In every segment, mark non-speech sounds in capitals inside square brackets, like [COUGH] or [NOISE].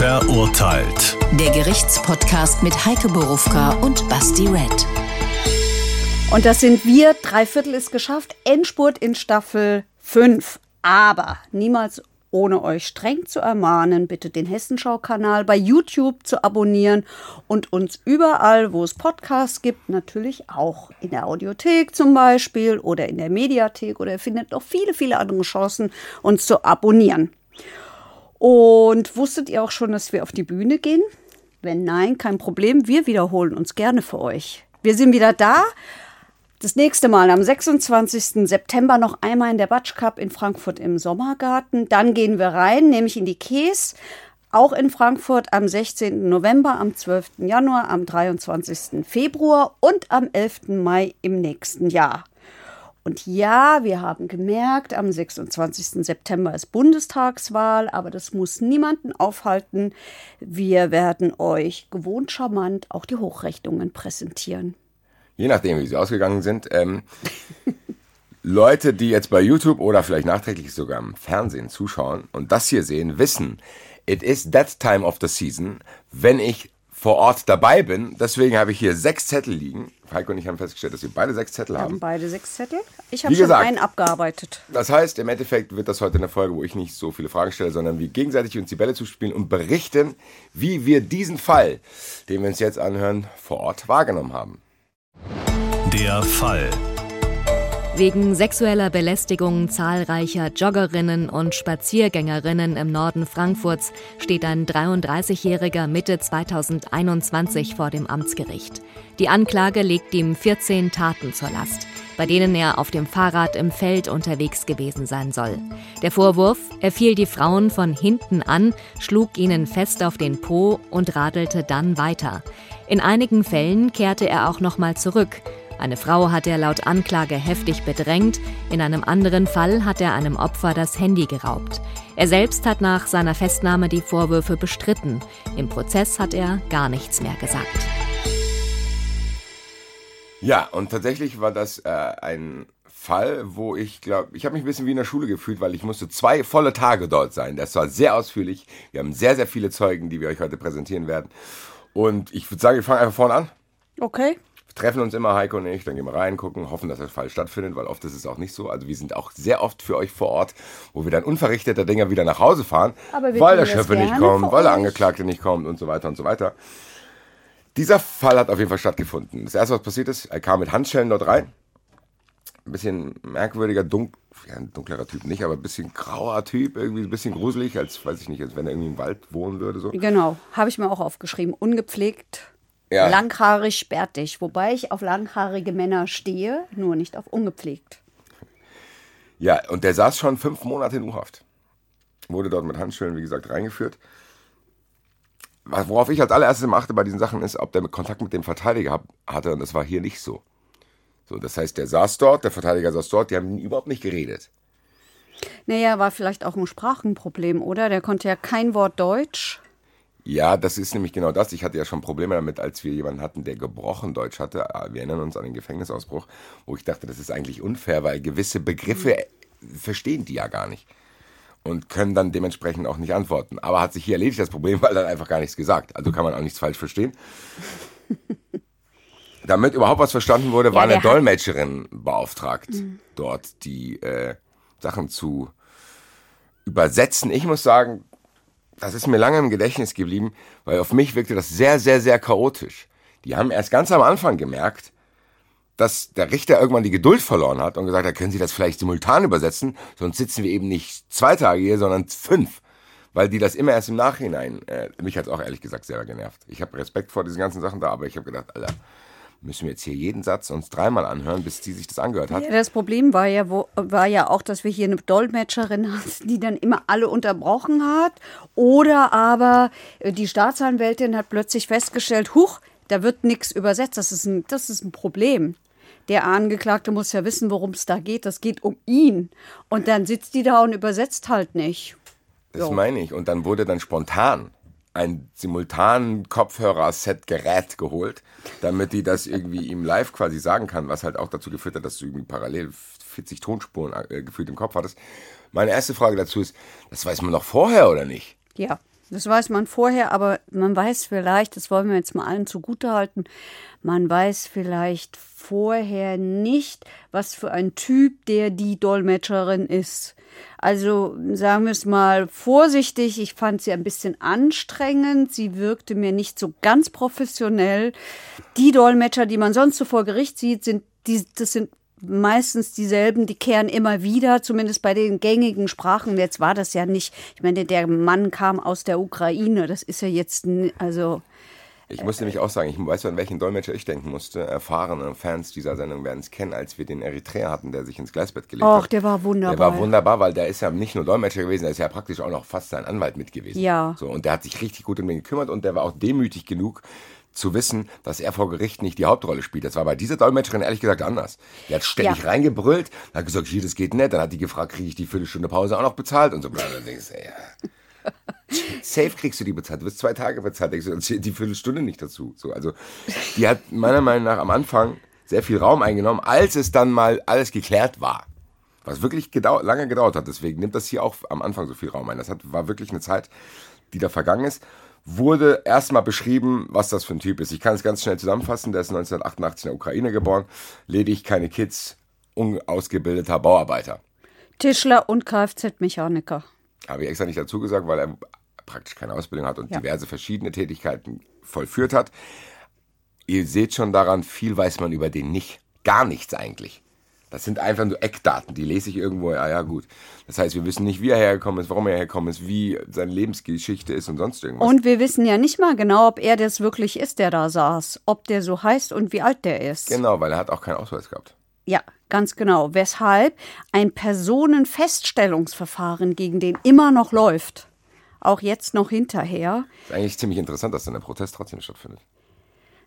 Verurteilt. Der Gerichtspodcast mit Heike Borufka und Basti Red. Und das sind wir. Dreiviertel ist geschafft. Endspurt in Staffel 5. Aber niemals ohne euch streng zu ermahnen, bitte den Hessenschau-Kanal bei YouTube zu abonnieren und uns überall, wo es Podcasts gibt, natürlich auch in der Audiothek zum Beispiel oder in der Mediathek oder ihr findet noch viele, viele andere Chancen, uns zu abonnieren. Und wusstet ihr auch schon, dass wir auf die Bühne gehen? Wenn nein, kein Problem, wir wiederholen uns gerne für euch. Wir sind wieder da das nächste Mal am 26. September noch einmal in der Batsch Cup in Frankfurt im Sommergarten. Dann gehen wir rein, nämlich in die Käse. Auch in Frankfurt am 16. November, am 12. Januar, am 23. Februar und am 11. Mai im nächsten Jahr. Und ja, wir haben gemerkt, am 26. September ist Bundestagswahl, aber das muss niemanden aufhalten. Wir werden euch gewohnt charmant auch die Hochrechnungen präsentieren je nachdem, wie sie ausgegangen sind, ähm, [LAUGHS] Leute, die jetzt bei YouTube oder vielleicht nachträglich sogar im Fernsehen zuschauen und das hier sehen, wissen, it is that time of the season, wenn ich vor Ort dabei bin. Deswegen habe ich hier sechs Zettel liegen. Heiko und ich haben festgestellt, dass wir beide sechs Zettel wir haben. haben beide sechs Zettel. Ich habe schon gesagt, einen abgearbeitet. Das heißt, im Endeffekt wird das heute eine Folge, wo ich nicht so viele Fragen stelle, sondern wir gegenseitig uns die Bälle zuspielen und berichten, wie wir diesen Fall, den wir uns jetzt anhören, vor Ort wahrgenommen haben. Der Fall. Wegen sexueller Belästigung zahlreicher Joggerinnen und Spaziergängerinnen im Norden Frankfurts steht ein 33-Jähriger Mitte 2021 vor dem Amtsgericht. Die Anklage legt ihm 14 Taten zur Last, bei denen er auf dem Fahrrad im Feld unterwegs gewesen sein soll. Der Vorwurf, er fiel die Frauen von hinten an, schlug ihnen fest auf den Po und radelte dann weiter. In einigen Fällen kehrte er auch nochmal zurück eine Frau hat er laut Anklage heftig bedrängt, in einem anderen Fall hat er einem Opfer das Handy geraubt. Er selbst hat nach seiner Festnahme die Vorwürfe bestritten. Im Prozess hat er gar nichts mehr gesagt. Ja, und tatsächlich war das äh, ein Fall, wo ich glaube, ich habe mich ein bisschen wie in der Schule gefühlt, weil ich musste zwei volle Tage dort sein. Das war sehr ausführlich. Wir haben sehr, sehr viele Zeugen, die wir euch heute präsentieren werden. Und ich würde sagen, wir fangen einfach vorne an. Okay. Treffen uns immer, Heiko und ich, dann gehen wir rein, gucken, hoffen, dass der Fall stattfindet, weil oft ist es auch nicht so. Also wir sind auch sehr oft für euch vor Ort, wo wir dann unverrichteter Dinger wieder nach Hause fahren, weil der Schöpfe nicht kommt, weil der Angeklagte nicht kommt und so weiter und so weiter. Dieser Fall hat auf jeden Fall stattgefunden. Das erste, was passiert ist, er kam mit Handschellen dort rein. Ein bisschen merkwürdiger, dunk, ja, dunklerer Typ nicht, aber ein bisschen grauer Typ, irgendwie ein bisschen gruselig, als weiß ich nicht, als wenn er irgendwie im Wald wohnen würde. So. Genau, habe ich mir auch aufgeschrieben. Ungepflegt, ja. Langhaarig, sperrtig. Wobei ich auf langhaarige Männer stehe, nur nicht auf ungepflegt. Ja, und der saß schon fünf Monate in U-Haft. Wurde dort mit Handschellen, wie gesagt, reingeführt. Worauf ich als allererstes immer achte bei diesen Sachen ist, ob der Kontakt mit dem Verteidiger hatte. Und das war hier nicht so. So, das heißt, der saß dort, der Verteidiger saß dort, die haben überhaupt nicht geredet. Naja, war vielleicht auch ein Sprachenproblem, oder? Der konnte ja kein Wort Deutsch. Ja, das ist nämlich genau das. Ich hatte ja schon Probleme damit, als wir jemanden hatten, der gebrochen Deutsch hatte. Ah, wir erinnern uns an den Gefängnisausbruch, wo ich dachte, das ist eigentlich unfair, weil gewisse Begriffe mhm. verstehen die ja gar nicht und können dann dementsprechend auch nicht antworten. Aber hat sich hier erledigt das Problem, weil dann einfach gar nichts gesagt. Also kann man auch nichts falsch verstehen. [LAUGHS] Damit überhaupt was verstanden wurde, war ja, eine Dolmetscherin beauftragt, mhm. dort die äh, Sachen zu übersetzen. Ich muss sagen, das ist mir lange im Gedächtnis geblieben, weil auf mich wirkte das sehr, sehr, sehr chaotisch. Die haben erst ganz am Anfang gemerkt, dass der Richter irgendwann die Geduld verloren hat und gesagt hat, können Sie das vielleicht simultan übersetzen, sonst sitzen wir eben nicht zwei Tage hier, sondern fünf. Weil die das immer erst im Nachhinein, äh, mich hat es auch ehrlich gesagt selber genervt. Ich habe Respekt vor diesen ganzen Sachen da, aber ich habe gedacht, Alter, müssen wir jetzt hier jeden Satz uns dreimal anhören, bis die sich das angehört hat. Ja, das Problem war ja, wo, war ja auch, dass wir hier eine Dolmetscherin hatten, die dann immer alle unterbrochen hat. Oder aber äh, die Staatsanwältin hat plötzlich festgestellt, huch, da wird nichts übersetzt. Das ist, ein, das ist ein Problem. Der Angeklagte muss ja wissen, worum es da geht. Das geht um ihn. Und dann sitzt die da und übersetzt halt nicht. Das so. meine ich. Und dann wurde dann spontan ein simultan Kopfhörer-Set-Gerät geholt, damit die das irgendwie ihm live quasi sagen kann, was halt auch dazu geführt hat, dass du irgendwie parallel 40 Tonspuren äh, gefühlt im Kopf hattest. Meine erste Frage dazu ist, das weiß man noch vorher oder nicht? Ja. Das weiß man vorher, aber man weiß vielleicht, das wollen wir jetzt mal allen zugutehalten, man weiß vielleicht vorher nicht, was für ein Typ der die Dolmetscherin ist. Also sagen wir es mal vorsichtig, ich fand sie ein bisschen anstrengend, sie wirkte mir nicht so ganz professionell. Die Dolmetscher, die man sonst so vor Gericht sieht, sind die, das sind meistens dieselben, die kehren immer wieder, zumindest bei den gängigen Sprachen. Jetzt war das ja nicht, ich meine, der Mann kam aus der Ukraine, das ist ja jetzt, also. Ich muss nämlich auch sagen, ich weiß, an welchen Dolmetscher ich denken musste. Erfahrene Fans dieser Sendung werden es kennen, als wir den Eritreer hatten, der sich ins Gleisbett gelegt Och, hat. Ach, der war wunderbar. Der war wunderbar, weil der ist ja nicht nur Dolmetscher gewesen, der ist ja praktisch auch noch fast sein Anwalt mit gewesen. Ja. So, und der hat sich richtig gut um den gekümmert und der war auch demütig genug, zu wissen, dass er vor Gericht nicht die Hauptrolle spielt. Das war bei dieser Dolmetscherin ehrlich gesagt anders. Die hat ständig ja. reingebrüllt, hat gesagt, hier, das geht nicht. Dann hat die gefragt, kriege ich die Viertelstunde Pause auch noch bezahlt und so. [LAUGHS] Und dann denkst du, ja. Safe kriegst du die bezahlt. Du wirst zwei Tage bezahlt, denkst du, die Viertelstunde nicht dazu. So, also, die hat meiner Meinung nach am Anfang sehr viel Raum eingenommen, als es dann mal alles geklärt war. Was wirklich gedau lange gedauert hat. Deswegen nimmt das hier auch am Anfang so viel Raum ein. Das hat, war wirklich eine Zeit, die da vergangen ist wurde erstmal beschrieben, was das für ein Typ ist. Ich kann es ganz schnell zusammenfassen. Der ist 1988 in der Ukraine geboren, ledig keine Kids, unausgebildeter Bauarbeiter. Tischler und Kfz-Mechaniker. Habe ich extra nicht dazu gesagt, weil er praktisch keine Ausbildung hat und ja. diverse verschiedene Tätigkeiten vollführt hat. Ihr seht schon daran, viel weiß man über den nicht. Gar nichts eigentlich. Das sind einfach nur Eckdaten, die lese ich irgendwo, ja, ja, gut. Das heißt, wir wissen nicht, wie er hergekommen ist, warum er hergekommen ist, wie seine Lebensgeschichte ist und sonst irgendwas. Und wir wissen ja nicht mal genau, ob er das wirklich ist, der da saß. Ob der so heißt und wie alt der ist. Genau, weil er hat auch keinen Ausweis gehabt. Ja, ganz genau. Weshalb ein Personenfeststellungsverfahren gegen den immer noch läuft. Auch jetzt noch hinterher. Ist eigentlich ziemlich interessant, dass dann der Protest trotzdem stattfindet.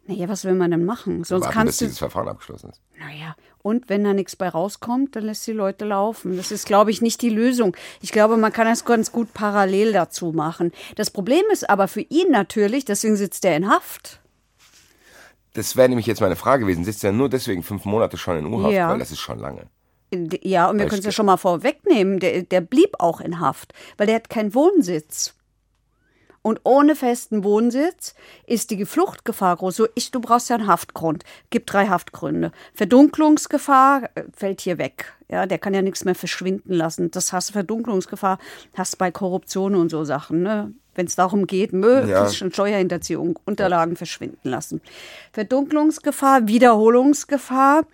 Naja, was will man denn machen? Sonst Warten, kannst bis dieses Verfahren abgeschlossen ist. Naja, und wenn da nichts bei rauskommt, dann lässt die Leute laufen. Das ist, glaube ich, nicht die Lösung. Ich glaube, man kann das ganz gut parallel dazu machen. Das Problem ist aber für ihn natürlich, deswegen sitzt er in Haft. Das wäre nämlich jetzt meine Frage gewesen. Sitzt er nur deswegen fünf Monate schon in U-Haft? Ja. Weil das ist schon lange. Ja, und wir können es ja schon mal vorwegnehmen. Der, der blieb auch in Haft, weil der hat keinen Wohnsitz. Und ohne festen Wohnsitz ist die Fluchtgefahr groß. So, ich, du brauchst ja einen Haftgrund. Gibt drei Haftgründe. Verdunklungsgefahr äh, fällt hier weg. Ja, der kann ja nichts mehr verschwinden lassen. Das hast Verdunklungsgefahr, hast bei Korruption und so Sachen, ne? Wenn es darum geht, Müll, ja. Steuerhinterziehung, Unterlagen ja. verschwinden lassen. Verdunklungsgefahr, Wiederholungsgefahr.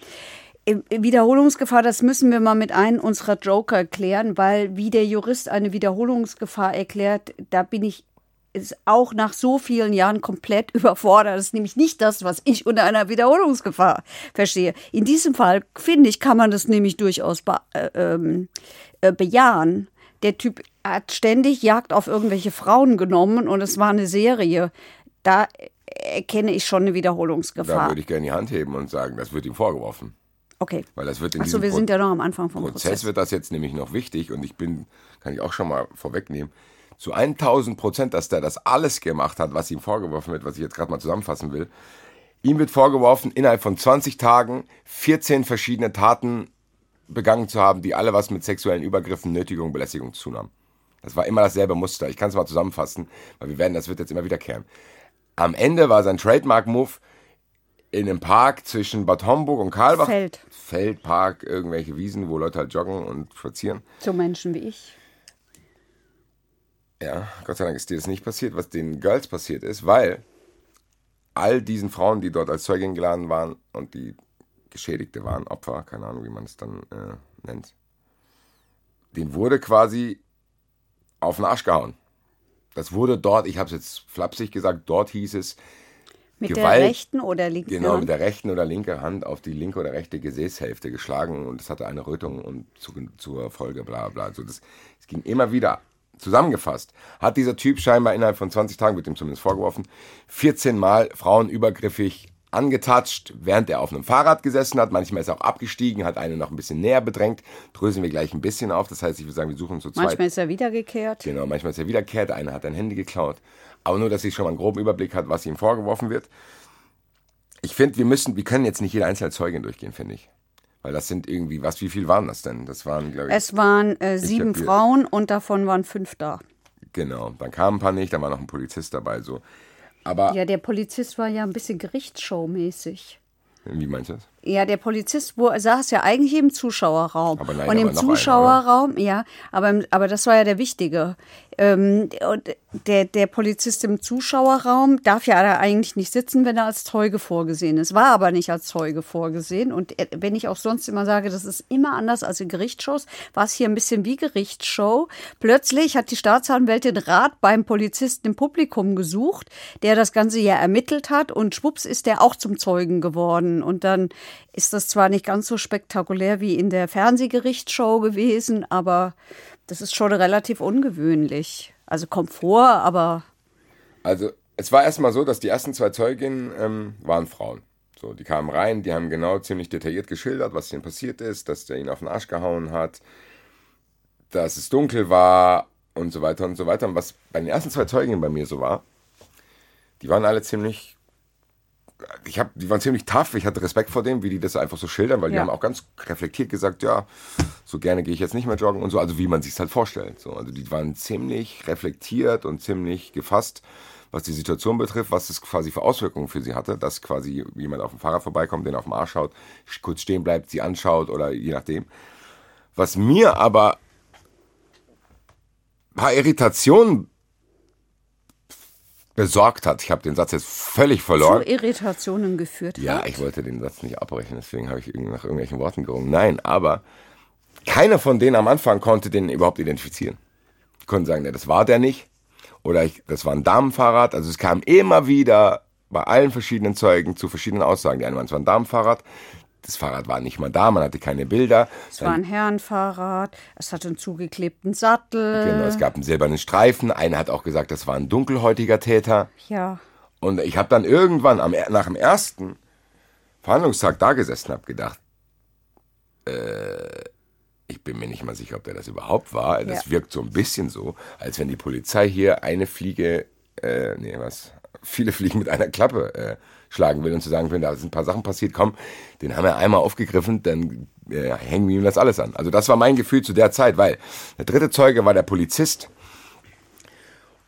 Wiederholungsgefahr, das müssen wir mal mit einem unserer Joker erklären, weil wie der Jurist eine Wiederholungsgefahr erklärt, da bin ich ist auch nach so vielen Jahren komplett [LAUGHS] überfordert. Das ist nämlich nicht das, was ich unter einer Wiederholungsgefahr verstehe. In diesem Fall, finde ich, kann man das nämlich durchaus be äh, ähm, äh, bejahen. Der Typ hat ständig Jagd auf irgendwelche Frauen genommen und es war eine Serie. Da erkenne ich schon eine Wiederholungsgefahr. Da würde ich gerne die Hand heben und sagen, das wird ihm vorgeworfen. Okay. Weil das wird in Achso, wir sind ja noch am Anfang vom Prozess. Prozess wird das jetzt nämlich noch wichtig und ich bin, kann ich auch schon mal vorwegnehmen, zu 1000 Prozent, dass der das alles gemacht hat, was ihm vorgeworfen wird, was ich jetzt gerade mal zusammenfassen will. Ihm wird vorgeworfen, innerhalb von 20 Tagen 14 verschiedene Taten begangen zu haben, die alle was mit sexuellen Übergriffen, Nötigung, Belästigung zu tun haben. Das war immer dasselbe Muster. Ich kann es mal zusammenfassen, weil wir werden, das wird jetzt immer wiederkehren. Am Ende war sein Trademark-Move in einem Park zwischen Bad Homburg und Karlbach. Feld. Feldpark, irgendwelche Wiesen, wo Leute halt joggen und spazieren. So Menschen wie ich. Ja, Gott sei Dank ist dir das nicht passiert, was den Girls passiert ist, weil all diesen Frauen, die dort als Zeugin geladen waren und die Geschädigte waren, Opfer, keine Ahnung, wie man es dann äh, nennt, den wurde quasi auf den Arsch gehauen. Das wurde dort, ich habe es jetzt flapsig gesagt, dort hieß es, mit Gewalt, der rechten oder linken Genau, mit der rechten oder linken Hand auf die linke oder rechte Gesäßhälfte geschlagen und es hatte eine Rötung und zu, zur Folge bla bla. Also das, es ging immer wieder Zusammengefasst hat dieser Typ scheinbar innerhalb von 20 Tagen, wird ihm zumindest vorgeworfen, 14 Mal Frauen übergriffig angetatscht, während er auf einem Fahrrad gesessen hat. Manchmal ist er auch abgestiegen, hat eine noch ein bisschen näher bedrängt. Drösen wir gleich ein bisschen auf. Das heißt, ich würde sagen, wir suchen zu zweit. Manchmal ist er wiedergekehrt. Genau, manchmal ist er wiedergekehrt. Einer hat ein Handy geklaut. Aber nur, dass ich schon mal einen groben Überblick hat, was ihm vorgeworfen wird. Ich finde, wir müssen, wir können jetzt nicht jede einzelne Zeugin durchgehen, finde ich. Weil das sind irgendwie, was, wie viel waren das denn? Das waren, glaube ich. Es waren äh, sieben Frauen und davon waren fünf da. Genau, dann kamen ein paar nicht, dann war noch ein Polizist dabei, so. Aber. Ja, der Polizist war ja ein bisschen Gerichtsshow-mäßig. Wie meinst du das? Ja, der Polizist wo, saß ja eigentlich im Zuschauerraum. Aber nein, und im Zuschauerraum, ja, aber, aber das war ja der Wichtige. Ähm, und der, der Polizist im Zuschauerraum darf ja da eigentlich nicht sitzen, wenn er als Zeuge vorgesehen ist. War aber nicht als Zeuge vorgesehen. Und wenn ich auch sonst immer sage, das ist immer anders als in Gerichtsshows, war es hier ein bisschen wie Gerichtsshow. Plötzlich hat die Staatsanwältin Rat beim Polizisten im Publikum gesucht, der das Ganze ja ermittelt hat. Und schwupps ist der auch zum Zeugen geworden. Und dann ist das zwar nicht ganz so spektakulär wie in der Fernsehgerichtsshow gewesen, aber das ist schon relativ ungewöhnlich. Also kommt vor, aber. Also, es war erstmal so, dass die ersten zwei Zeuginnen ähm, waren Frauen. So, die kamen rein, die haben genau ziemlich detailliert geschildert, was ihnen passiert ist, dass der ihn auf den Arsch gehauen hat, dass es dunkel war und so weiter und so weiter. Und was bei den ersten zwei Zeuginnen bei mir so war, die waren alle ziemlich ich habe, die waren ziemlich tough. Ich hatte Respekt vor dem, wie die das einfach so schildern, weil die haben auch ganz reflektiert gesagt, ja, so gerne gehe ich jetzt nicht mehr joggen und so, also wie man sich halt vorstellt. So, also die waren ziemlich reflektiert und ziemlich gefasst, was die Situation betrifft, was es quasi für Auswirkungen für sie hatte, dass quasi jemand auf dem Fahrrad vorbeikommt, den auf dem Arsch schaut, kurz stehen bleibt, sie anschaut oder je nachdem. Was mir aber ein paar Irritationen besorgt hat. Ich habe den Satz jetzt völlig verloren. Zu Irritationen geführt ja, hat. ich wollte den Satz nicht abbrechen, deswegen habe ich nach irgendwelchen Worten gerungen. Nein, aber keiner von denen am Anfang konnte den überhaupt identifizieren. Die konnten sagen, ne, das war der nicht. Oder ich, das war ein Damenfahrrad. Also es kam immer wieder bei allen verschiedenen Zeugen zu verschiedenen Aussagen. Die einen waren, es war ein Damenfahrrad, das Fahrrad war nicht mal da, man hatte keine Bilder. Es war ein Herrenfahrrad, es hatte einen zugeklebten Sattel. Genau, es gab einen silbernen Streifen. Einer hat auch gesagt, das war ein dunkelhäutiger Täter. Ja. Und ich habe dann irgendwann am, nach dem ersten Verhandlungstag da gesessen und habe gedacht, äh, ich bin mir nicht mal sicher, ob der das überhaupt war. Das ja. wirkt so ein bisschen so, als wenn die Polizei hier eine Fliege, äh, nee, was, viele Fliegen mit einer Klappe äh, schlagen will und zu sagen will, da sind ein paar Sachen passiert, komm, den haben wir einmal aufgegriffen, dann äh, hängen wir ihm das alles an. Also das war mein Gefühl zu der Zeit, weil der dritte Zeuge war der Polizist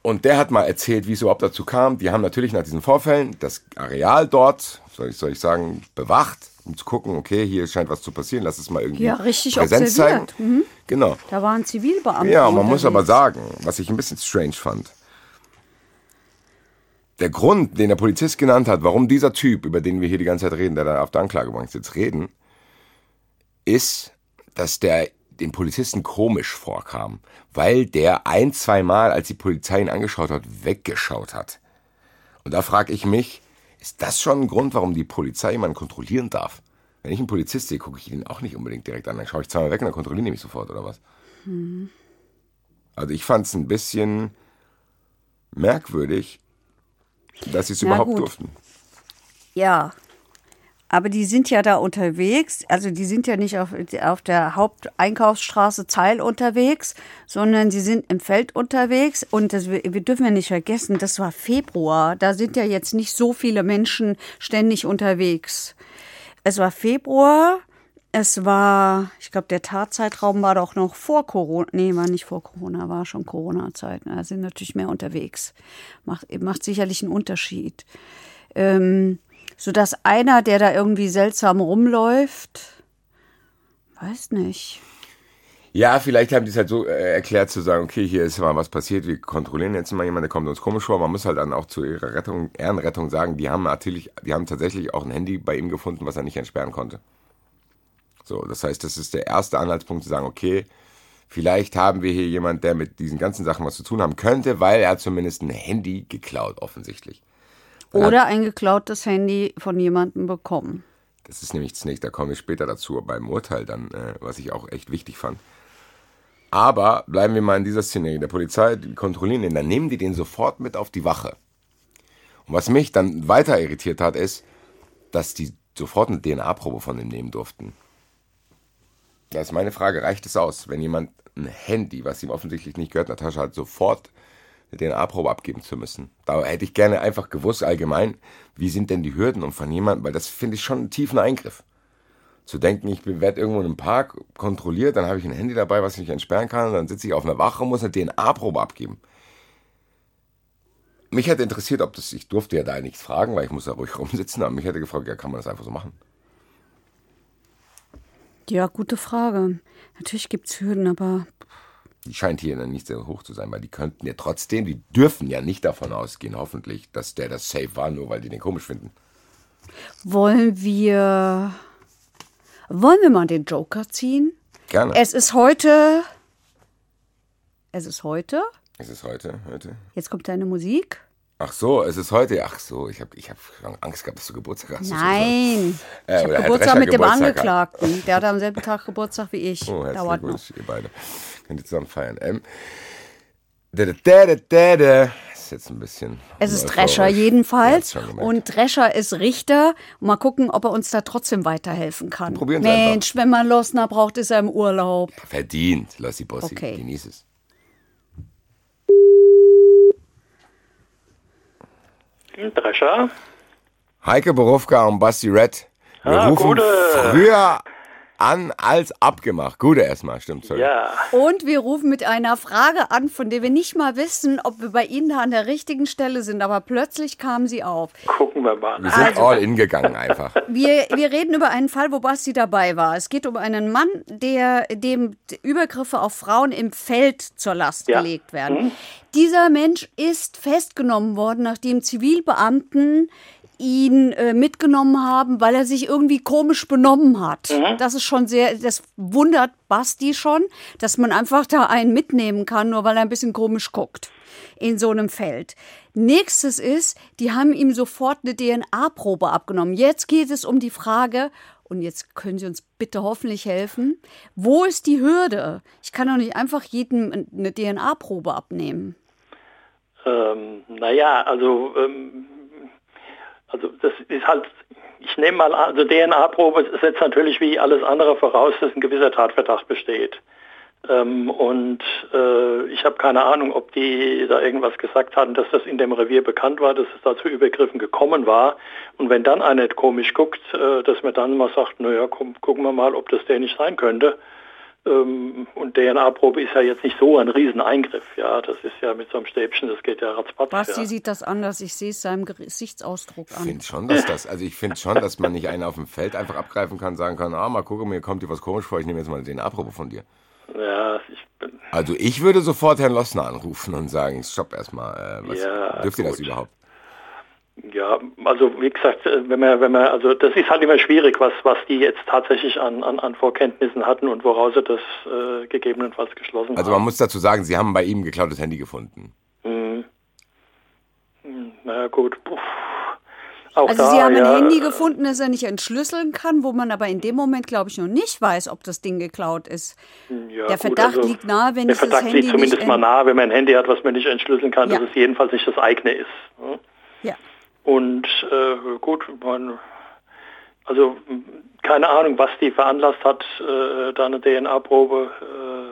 und der hat mal erzählt, wie es überhaupt dazu kam. Die haben natürlich nach diesen Vorfällen das Areal dort, soll ich, soll ich sagen, bewacht, um zu gucken, okay, hier scheint was zu passieren, lass es mal irgendwie ja, richtig Präsenz zeigen. Mhm. Genau. Da waren Zivilbeamte. Ja, man muss aber sagen, was ich ein bisschen strange fand der Grund, den der Polizist genannt hat, warum dieser Typ, über den wir hier die ganze Zeit reden, der da auf der Anklagebank sitzt, reden, ist, dass der den Polizisten komisch vorkam, weil der ein, zwei Mal, als die Polizei ihn angeschaut hat, weggeschaut hat. Und da frage ich mich, ist das schon ein Grund, warum die Polizei jemanden kontrollieren darf? Wenn ich einen Polizist sehe, gucke ich ihn auch nicht unbedingt direkt an. Dann schaue ich zweimal weg und dann kontrolliere ich mich sofort, oder was? Mhm. Also ich fand es ein bisschen merkwürdig, dass sie es überhaupt gut. durften. Ja, aber die sind ja da unterwegs, also die sind ja nicht auf, auf der Haupteinkaufsstraße Zeil unterwegs, sondern sie sind im Feld unterwegs. Und das, wir dürfen ja nicht vergessen, das war Februar. Da sind ja jetzt nicht so viele Menschen ständig unterwegs. Es war Februar es war, ich glaube, der Tatzeitraum war doch noch vor Corona. Nee, war nicht vor Corona, war schon Corona-Zeit. Da sind natürlich mehr unterwegs. Macht, macht sicherlich einen Unterschied. Ähm, sodass einer, der da irgendwie seltsam rumläuft, weiß nicht. Ja, vielleicht haben die es halt so äh, erklärt zu sagen, okay, hier ist mal was passiert, wir kontrollieren jetzt mal jemanden, der kommt uns komisch vor. Man muss halt dann auch zu ihrer Rettung, Ehrenrettung sagen, die haben natürlich, die haben tatsächlich auch ein Handy bei ihm gefunden, was er nicht entsperren konnte. So, das heißt, das ist der erste Anhaltspunkt zu sagen, okay, vielleicht haben wir hier jemand, der mit diesen ganzen Sachen was zu tun haben könnte, weil er zumindest ein Handy geklaut, offensichtlich. Oder ein geklautes Handy von jemandem bekommen. Das ist nämlich das nächste, da komme ich später dazu beim Urteil dann, äh, was ich auch echt wichtig fand. Aber bleiben wir mal in dieser Szenerie. Der Polizei, die kontrollieren den, dann nehmen die den sofort mit auf die Wache. Und was mich dann weiter irritiert hat, ist, dass die sofort eine DNA-Probe von dem nehmen durften. Das ist meine Frage, reicht es aus, wenn jemand ein Handy, was ihm offensichtlich nicht gehört, in der Tasche hat, sofort eine DNA-Probe abgeben zu müssen? Da hätte ich gerne einfach gewusst, allgemein, wie sind denn die Hürden um von jemandem, weil das finde ich schon einen tiefen Eingriff. Zu denken, ich werde irgendwo in einem Park kontrolliert, dann habe ich ein Handy dabei, was ich nicht entsperren kann, dann sitze ich auf einer Wache und muss eine DNA-Probe abgeben. mich hätte interessiert, ob das, ich durfte ja da nichts fragen, weil ich muss da ruhig [LAUGHS] rumsitzen, aber mich hätte gefragt, ja, kann man das einfach so machen? Ja, gute Frage. Natürlich gibt es Hürden, aber die scheint hier nicht sehr hoch zu sein, weil die könnten ja trotzdem, die dürfen ja nicht davon ausgehen, hoffentlich, dass der das safe war, nur weil die den komisch finden. Wollen wir. Wollen wir mal den Joker ziehen? Gerne. Es ist heute. Es ist heute. Es ist heute, heute. Jetzt kommt deine Musik. Ach so, es ist heute. Ach so, ich habe ich hab Angst gehabt, dass du Geburtstag hast. Nein. Äh, ich habe Geburtstag mit dem Geburtstag Angeklagten. Hat. Der hat am selben Tag Geburtstag wie ich. Oh, herzlichen Dauert Glückwunsch, ihr beide. Könnt ihr zusammen feiern. Ähm, da, da, da, da, da. ist jetzt ein bisschen. Es ist Drescher jedenfalls. Und Drescher ist Richter. Mal gucken, ob er uns da trotzdem weiterhelfen kann. Probieren Sie Mensch, einfach. wenn man Losner braucht, ist er im Urlaub. Verdient, Lossi Bossi. Okay. Genieß es. Drescher. Heike Borowka und Basti Red. Wir ah, rufen gute. früher an als abgemacht. Gute erstmal, stimmt. Sorry. Ja. Und wir rufen mit einer Frage an, von der wir nicht mal wissen, ob wir bei Ihnen da an der richtigen Stelle sind. Aber plötzlich kam sie auf. Gucken wir mal. Wir sind also, all in gegangen einfach. [LAUGHS] Wir, wir reden über einen Fall, wo Basti dabei war. Es geht um einen Mann, der dem Übergriffe auf Frauen im Feld zur Last ja. gelegt werden. Mhm. Dieser Mensch ist festgenommen worden, nachdem Zivilbeamten ihn äh, mitgenommen haben, weil er sich irgendwie komisch benommen hat. Mhm. Das ist schon sehr, das wundert Basti schon, dass man einfach da einen mitnehmen kann, nur weil er ein bisschen komisch guckt in so einem Feld. Nächstes ist, die haben ihm sofort eine DNA-Probe abgenommen. Jetzt geht es um die Frage, und jetzt können Sie uns bitte hoffentlich helfen, wo ist die Hürde? Ich kann doch nicht einfach jedem eine DNA-Probe abnehmen. Ähm, naja, also ähm, also das ist halt, ich nehme mal an, also DNA-Probe setzt natürlich wie alles andere voraus, dass ein gewisser Tatverdacht besteht. Ähm, und äh, ich habe keine Ahnung, ob die da irgendwas gesagt hatten, dass das in dem Revier bekannt war, dass es da zu Übergriffen gekommen war. Und wenn dann einer komisch guckt, äh, dass man dann mal sagt, naja, gucken wir mal, ob das der nicht sein könnte. Ähm, und DNA-Probe ist ja jetzt nicht so ein Rieseneingriff. Ja, das ist ja mit so einem Stäbchen, das geht ja ratzfatz. Basti ja. sieht das anders. Ich sehe es seinem Gesichtsausdruck an. Ich finde schon, dass das, also ich finde schon, dass man nicht einen auf dem Feld einfach abgreifen kann, sagen kann, ah, mal gucken, mir kommt dir was komisch vor, ich nehme jetzt mal eine DNA-Probe von dir. Ja, ich bin. Also ich würde sofort Herrn Lossner anrufen und sagen, stopp erstmal, äh, was, ja, dürft ihr das überhaupt? Ja, also wie gesagt, äh, wenn man, wenn man, also das ist halt immer schwierig, was, was die jetzt tatsächlich an, an, an Vorkenntnissen hatten und woraus sie das äh, gegebenenfalls geschlossen haben. Also man muss dazu sagen, sie haben bei ihm ein geklautes Handy gefunden. Mhm. Na gut. Puh. Auch also da, Sie haben ja, ein Handy gefunden, das er nicht entschlüsseln kann, wo man aber in dem Moment, glaube ich, noch nicht weiß, ob das Ding geklaut ist. Ja, der Verdacht also liegt nahe, wenn der Verdacht das Handy liegt zumindest mal nahe, wenn man ein Handy hat, was man nicht entschlüsseln kann, ja. dass es jedenfalls nicht das eigene ist. Ne? Ja. Und äh, gut, man, also keine Ahnung, was die veranlasst hat, äh, da eine DNA-Probe äh,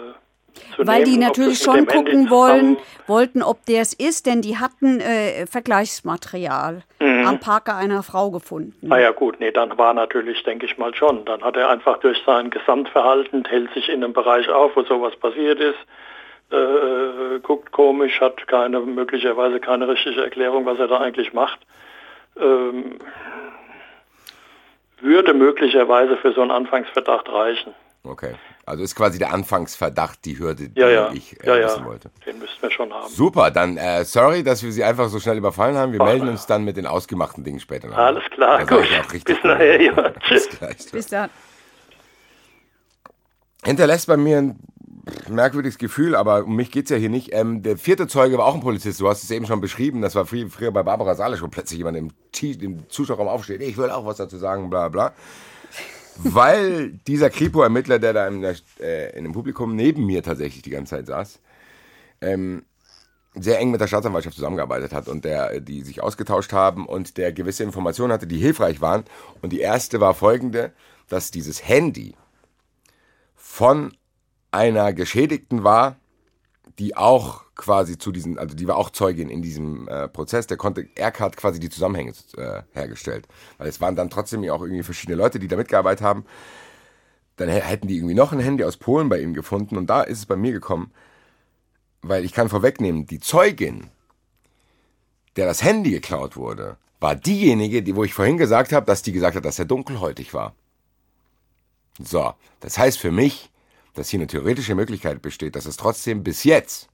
zu Weil nehmen, die natürlich schon gucken wollen, wollten, ob der es ist, denn die hatten äh, Vergleichsmaterial mhm. am Parker einer Frau gefunden. Na ah ja gut, nee, dann war natürlich, denke ich mal schon. Dann hat er einfach durch sein Gesamtverhalten, hält sich in einem Bereich auf, wo sowas passiert ist, äh, guckt komisch, hat keine möglicherweise keine richtige Erklärung, was er da eigentlich macht ähm, würde möglicherweise für so einen Anfangsverdacht reichen. Okay, also ist quasi der Anfangsverdacht die Hürde, die ja, ja. ich äh, ja, wissen wollte. Den müssten wir schon haben. Super, dann äh, sorry, dass wir Sie einfach so schnell überfallen haben. Wir Ach, melden uns dann mit den ausgemachten Dingen später. Nach. Alles klar, gut. Bis nachher, ja. Tschüss. Bis dann. Hinterlässt bei mir ein merkwürdiges Gefühl, aber um mich geht es ja hier nicht. Ähm, der vierte Zeuge war auch ein Polizist, du hast es eben schon beschrieben, das war früher, früher bei Barbara Salisch, wo plötzlich jemand im, im Zuschauerraum aufsteht, ich will auch was dazu sagen, bla bla. Weil dieser Kripo-Ermittler, der da in, der, äh, in, dem Publikum neben mir tatsächlich die ganze Zeit saß, ähm, sehr eng mit der Staatsanwaltschaft zusammengearbeitet hat und der, die sich ausgetauscht haben und der gewisse Informationen hatte, die hilfreich waren. Und die erste war folgende, dass dieses Handy von einer Geschädigten war, die auch quasi zu diesen, also die war auch Zeugin in diesem äh, Prozess, der konnte, er hat quasi die Zusammenhänge äh, hergestellt. Weil es waren dann trotzdem auch irgendwie verschiedene Leute, die da mitgearbeitet haben. Dann hätten die irgendwie noch ein Handy aus Polen bei ihm gefunden und da ist es bei mir gekommen, weil ich kann vorwegnehmen, die Zeugin, der das Handy geklaut wurde, war diejenige, die, wo ich vorhin gesagt habe, dass die gesagt hat, dass er dunkelhäutig war. So, das heißt für mich, dass hier eine theoretische Möglichkeit besteht, dass es trotzdem bis jetzt,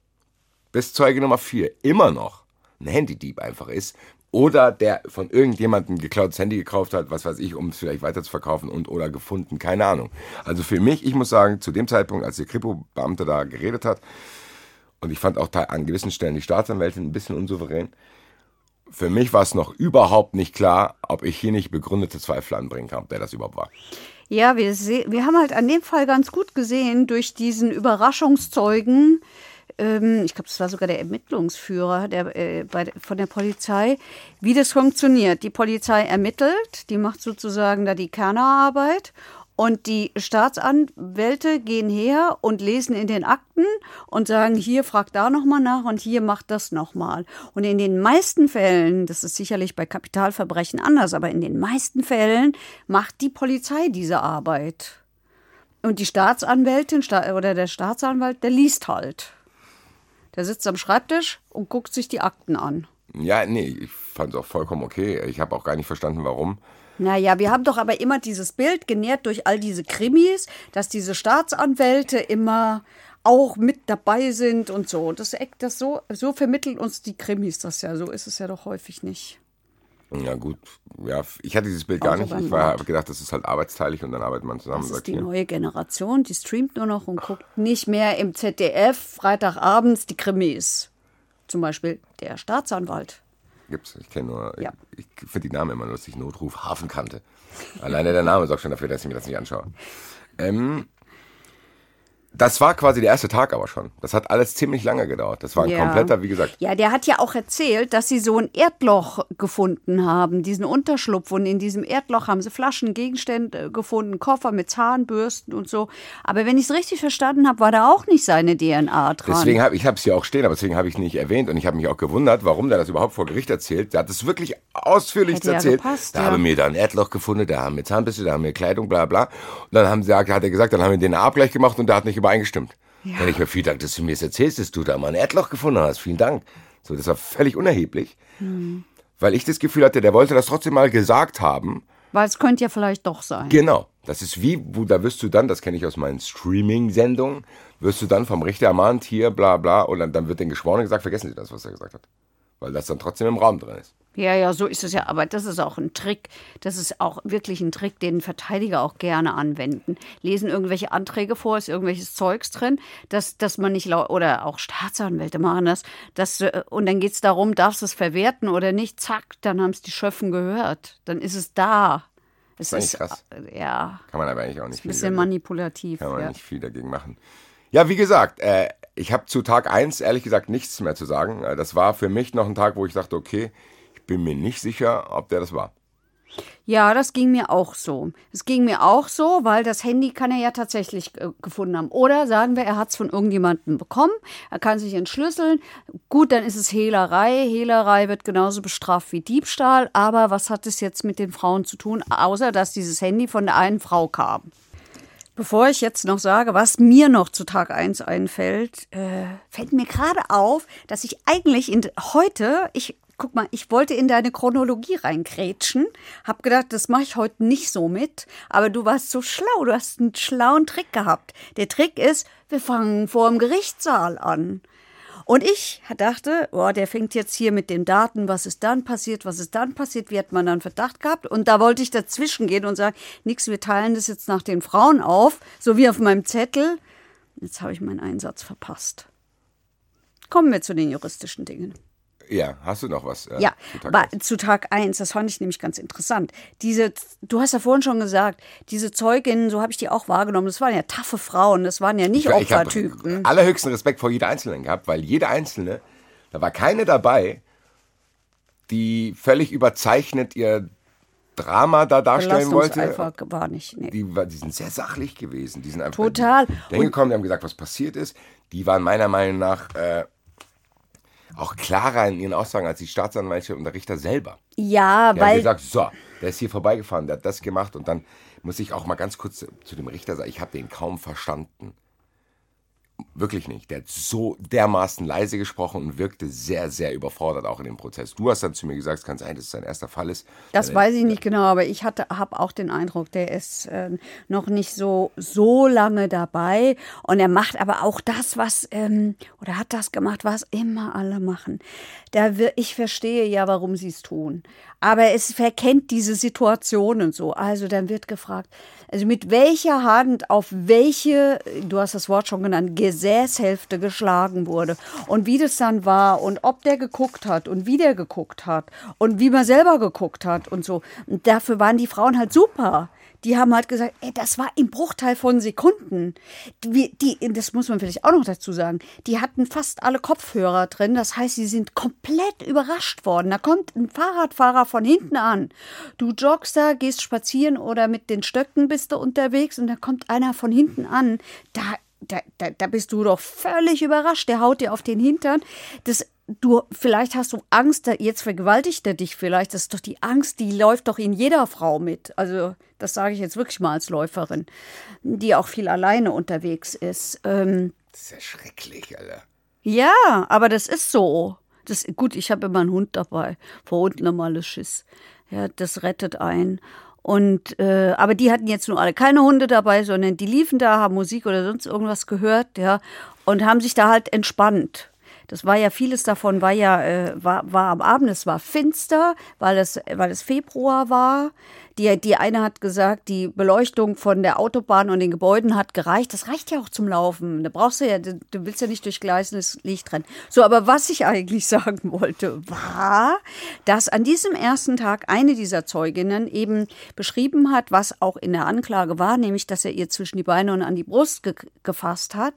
bis Zeuge Nummer 4, immer noch ein Handydieb einfach ist, oder der von irgendjemandem geklautes Handy gekauft hat, was weiß ich, um es vielleicht weiter zu verkaufen und oder gefunden, keine Ahnung. Also für mich, ich muss sagen, zu dem Zeitpunkt, als der Kripo-Beamte da geredet hat, und ich fand auch an gewissen Stellen die Staatsanwältin ein bisschen unsouverän, für mich war es noch überhaupt nicht klar, ob ich hier nicht begründete Zweifel anbringen kann, wer das überhaupt war. Ja, wir, wir haben halt an dem Fall ganz gut gesehen, durch diesen Überraschungszeugen, ähm, ich glaube, das war sogar der Ermittlungsführer der, äh, bei, von der Polizei, wie das funktioniert. Die Polizei ermittelt, die macht sozusagen da die Kernerarbeit und die Staatsanwälte gehen her und lesen in den Akten und sagen, hier fragt da nochmal nach und hier macht das nochmal. Und in den meisten Fällen, das ist sicherlich bei Kapitalverbrechen anders, aber in den meisten Fällen macht die Polizei diese Arbeit. Und die Staatsanwältin oder der Staatsanwalt, der liest halt. Der sitzt am Schreibtisch und guckt sich die Akten an. Ja, nee, ich fand es auch vollkommen okay. Ich habe auch gar nicht verstanden, warum. Naja, wir haben doch aber immer dieses Bild genährt durch all diese Krimis, dass diese Staatsanwälte immer auch mit dabei sind und so. Das, das so, so vermitteln uns die Krimis das ja. So ist es ja doch häufig nicht. Ja, gut. Ja, ich hatte dieses Bild gar nicht. Ich habe gedacht, das ist halt arbeitsteilig und dann arbeitet man zusammen. Das ist die neue Generation, die streamt nur noch und guckt nicht mehr im ZDF Freitagabends die Krimis. Zum Beispiel der Staatsanwalt. Gibt's. Ich kenne nur, ja. ich, ich finde die Namen immer lustig. Notruf Hafenkante. Alleine der Name sorgt schon dafür, dass ich mir das nicht anschaue. Ähm, das war quasi der erste Tag aber schon. Das hat alles ziemlich lange gedauert. Das war ein ja. kompletter, wie gesagt. Ja, der hat ja auch erzählt, dass sie so ein Erdloch gefunden haben, diesen Unterschlupf. Und in diesem Erdloch haben sie Flaschen, Gegenstände gefunden, Koffer mit Zahnbürsten und so. Aber wenn ich es richtig verstanden habe, war da auch nicht seine DNA dran. Deswegen habe ich es hier auch stehen, aber deswegen habe ich es nicht erwähnt. Und ich habe mich auch gewundert, warum der das überhaupt vor Gericht erzählt. Der hat es wirklich ausführlich Hätte erzählt. Ja gepasst, da ja. haben wir da ein Erdloch gefunden, da haben wir Zahnbürste, da haben wir Kleidung, bla bla. Und dann haben sie, hat er gesagt, dann haben wir den Abgleich gemacht und der hat nicht übereingestimmt. Ja. Dann ich mir, vielen Dank, dass du mir das erzählst, dass du da mal ein Erdloch gefunden hast. Vielen Dank. So, das war völlig unerheblich. Hm. Weil ich das Gefühl hatte, der wollte das trotzdem mal gesagt haben. Weil es könnte ja vielleicht doch sein. Genau. Das ist wie, wo, da wirst du dann, das kenne ich aus meinen Streaming-Sendungen, wirst du dann vom Richter ermahnt, hier, bla, bla, und dann, dann wird den Geschworenen gesagt, vergessen Sie das, was er gesagt hat. Weil das dann trotzdem im Raum drin ist. Ja, ja, so ist es ja. Aber das ist auch ein Trick. Das ist auch wirklich ein Trick, den Verteidiger auch gerne anwenden. Lesen irgendwelche Anträge vor, ist irgendwelches Zeugs drin, dass, dass man nicht, oder auch Staatsanwälte machen das, dass, äh, und dann geht es darum, darfst du es verwerten oder nicht? Zack, dann haben es die Schöffen gehört. Dann ist es da. Es das ist, ist krass. Äh, ja. Kann man aber eigentlich auch nicht viel. Ein bisschen manipulativ. Kann man ja. nicht viel dagegen machen. Ja, wie gesagt, äh, ich habe zu Tag 1 ehrlich gesagt nichts mehr zu sagen. Äh, das war für mich noch ein Tag, wo ich dachte, okay, bin mir nicht sicher, ob der das war. Ja, das ging mir auch so. Es ging mir auch so, weil das Handy kann er ja tatsächlich äh, gefunden haben. Oder sagen wir, er hat es von irgendjemandem bekommen, er kann sich entschlüsseln. Gut, dann ist es Hehlerei. Hehlerei wird genauso bestraft wie Diebstahl. Aber was hat es jetzt mit den Frauen zu tun, außer dass dieses Handy von der einen Frau kam? Bevor ich jetzt noch sage, was mir noch zu Tag 1 einfällt, äh, fällt mir gerade auf, dass ich eigentlich in, heute, ich guck mal, ich wollte in deine Chronologie reinkrätschen, hab gedacht, das mache ich heute nicht so mit, aber du warst so schlau, du hast einen schlauen Trick gehabt. Der Trick ist, wir fangen vor dem Gerichtssaal an. Und ich dachte, oh, der fängt jetzt hier mit den Daten, was ist dann passiert, was ist dann passiert, wie hat man dann Verdacht gehabt? Und da wollte ich dazwischen gehen und sagen, nix, wir teilen das jetzt nach den Frauen auf, so wie auf meinem Zettel. Jetzt habe ich meinen Einsatz verpasst. Kommen wir zu den juristischen Dingen. Ja, hast du noch was? Äh, ja, zu Tag, war, zu Tag 1, das fand ich nämlich ganz interessant. Diese, du hast ja vorhin schon gesagt, diese Zeuginnen, so habe ich die auch wahrgenommen, das waren ja taffe Frauen, das waren ja nicht ich, Opfertypen. Ich allerhöchsten Respekt vor jeder Einzelnen gehabt, weil jede Einzelne, da war keine dabei, die völlig überzeichnet ihr Drama da darstellen wollte. Einfach war nicht. Nee. Die, die sind sehr sachlich gewesen. Die sind einfach Total. hingekommen, die haben gesagt, was passiert ist. Die waren meiner Meinung nach äh, auch klarer in ihren Aussagen als die Staatsanwälte und der Richter selber. Ja, die weil. Haben gesagt, so, der ist hier vorbeigefahren, der hat das gemacht und dann muss ich auch mal ganz kurz zu dem Richter sagen, ich habe den kaum verstanden. Wirklich nicht. Der hat so dermaßen leise gesprochen und wirkte sehr, sehr überfordert auch in dem Prozess. Du hast dann zu mir gesagt, es kann sein, dass es sein erster Fall ist. Das Dann- weiß ich nicht genau, aber ich habe auch den Eindruck, der ist äh, noch nicht so so lange dabei und er macht aber auch das, was ähm, oder hat das gemacht, was immer alle machen. Da wir, ich verstehe ja, warum sie es tun, aber es verkennt diese Situationen so. Also dann wird gefragt, also mit welcher Hand auf welche, du hast das Wort schon genannt, Gesäßhälfte geschlagen wurde und wie das dann war und ob der geguckt hat und wie der geguckt hat und wie man selber geguckt hat und so. Und dafür waren die Frauen halt super. Die haben halt gesagt, ey, das war im Bruchteil von Sekunden. Die, die, das muss man vielleicht auch noch dazu sagen. Die hatten fast alle Kopfhörer drin. Das heißt, sie sind komplett überrascht worden. Da kommt ein Fahrradfahrer von hinten an. Du joggst da, gehst spazieren oder mit den Stöcken bist du unterwegs und da kommt einer von hinten an. Da, da, da, da bist du doch völlig überrascht. Der haut dir auf den Hintern. Das, du, vielleicht hast du Angst, jetzt vergewaltigt er dich vielleicht. Das ist doch die Angst, die läuft doch in jeder Frau mit. Also, das sage ich jetzt wirklich mal als Läuferin, die auch viel alleine unterwegs ist. Ähm, Das ist ja schrecklich, Alter. ja, aber das ist so. Das, gut, ich habe immer einen Hund dabei. Vor Hunden normales Schiss. Ja, das rettet ein. Und äh, aber die hatten jetzt nur alle keine Hunde dabei, sondern die liefen da, haben Musik oder sonst irgendwas gehört, ja, und haben sich da halt entspannt. Das war ja vieles davon war ja äh, war, war am Abend, es war finster, weil es weil es Februar war. Die, die eine hat gesagt, die Beleuchtung von der Autobahn und den Gebäuden hat gereicht. Das reicht ja auch zum Laufen. Da brauchst du ja, du, du willst ja nicht durch gleißendes Licht rennen. So, aber was ich eigentlich [LAUGHS] sagen wollte, war, dass an diesem ersten Tag eine dieser Zeuginnen eben beschrieben hat, was auch in der Anklage war, nämlich, dass er ihr zwischen die Beine und an die Brust ge gefasst hat.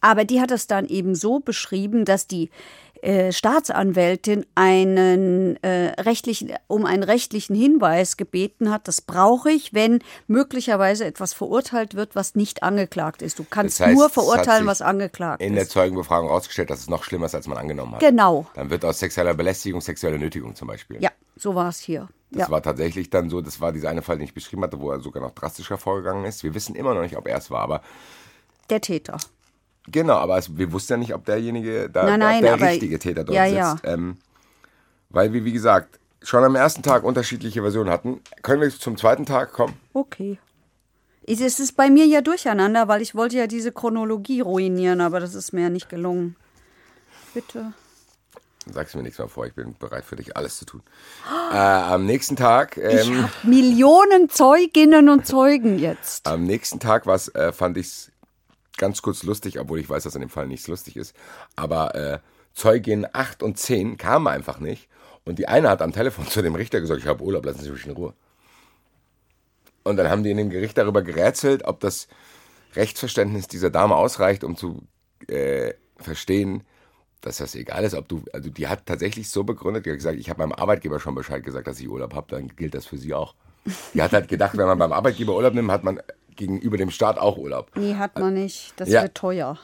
Aber die hat es dann eben so beschrieben, dass die äh, Staatsanwältin einen äh, rechtlichen, um einen rechtlichen Hinweis gebeten hat. Das brauche ich, wenn möglicherweise etwas verurteilt wird, was nicht angeklagt ist. Du kannst Das heißt, nur verurteilen, was angeklagt In der ist. Zeugenbefragung rausgestellt, dass es noch schlimmer ist, als man angenommen hat. Genau. Dann wird aus sexueller Belästigung sexuelle Nötigung zum Beispiel. Ja, so war es hier. Das Ja. war tatsächlich dann so, das war dieser eine Fall, den ich beschrieben hatte, wo er sogar noch drastischer vorgegangen ist. Wir wissen immer noch nicht, ob er es war, aber Der Täter. Genau, aber es, wir wussten ja nicht, ob derjenige da Nein, nein, der richtige Täter dort ja, sitzt. ja. Ähm, weil wir, wie gesagt, schon am ersten Tag unterschiedliche Versionen hatten. Können wir zum zweiten Tag kommen? Okay. Es es ist bei mir ja durcheinander, weil ich wollte ja diese Chronologie ruinieren, aber das ist mir ja nicht gelungen. Bitte. Sag's mir nichts mehr vor, ich bin bereit für dich, alles zu tun. Äh, am nächsten Tag, Ich ähm, habe Millionen Zeuginnen und Zeugen jetzt. am nächsten Tag was äh, fand ich's ganz kurz lustig, obwohl ich weiß, dass in dem Fall nichts lustig ist. Aber äh, Zeugin 8 und 10 kamen einfach nicht. Und die eine hat am Telefon [LAUGHS] zu dem Richter gesagt, ich habe Urlaub, lassen Sie mich in Ruhe. Und dann haben die in dem Gericht darüber gerätselt, ob das Rechtsverständnis dieser Dame ausreicht, um zu äh, verstehen, dass das egal ist, ob du, also die hat tatsächlich so begründet, die hat gesagt, ich habe meinem Arbeitgeber schon Bescheid gesagt, dass ich Urlaub habe, dann gilt das für sie auch. Die hat halt gedacht, wenn man beim Arbeitgeber Urlaub nimmt, hat man gegenüber dem Staat auch Urlaub. Nee, hat man nicht. Das Ja. wird teuer.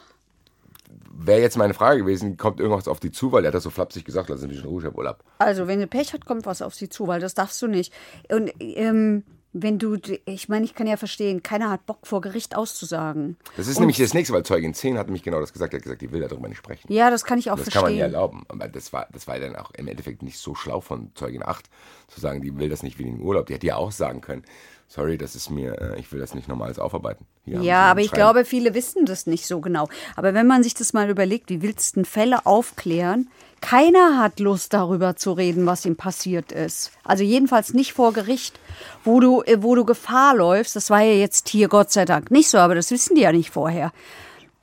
Wäre jetzt meine Frage gewesen, kommt irgendwas auf die zu, weil der hat das so flapsig gesagt, lass mich in Ruhe, ich hab Urlaub. Also, wenn du Pech hat, kommt was auf sie zu, weil das darfst du nicht. Und ähm, wenn du, ich meine, ich kann ja verstehen, keiner hat Bock vor Gericht auszusagen. Das ist nämlich das nächste, weil Zeugin 10 hat nämlich genau das gesagt, er hat gesagt, die will darüber nicht sprechen. Ja, das kann ich auch das kann man ihr verstehen. erlauben. Aber das war, das war dann auch im Endeffekt nicht so schlau von Zeugin 8, zu sagen, die will das nicht wie im Urlaub. Die hätte ja auch sagen können, sorry, das ist mir, äh, ich will das nicht normales aufarbeiten. Hier Ja, aber ich glaube, viele wissen das nicht so genau. Aber wenn man sich das mal überlegt, wie willst du Fälle aufklären? Keiner hat Lust darüber zu reden, was ihm passiert ist. Also jedenfalls nicht vor Gericht, wo du, äh, wo du Gefahr läufst. Das war ja jetzt hier Gott sei Dank nicht so, aber das wissen die ja nicht vorher.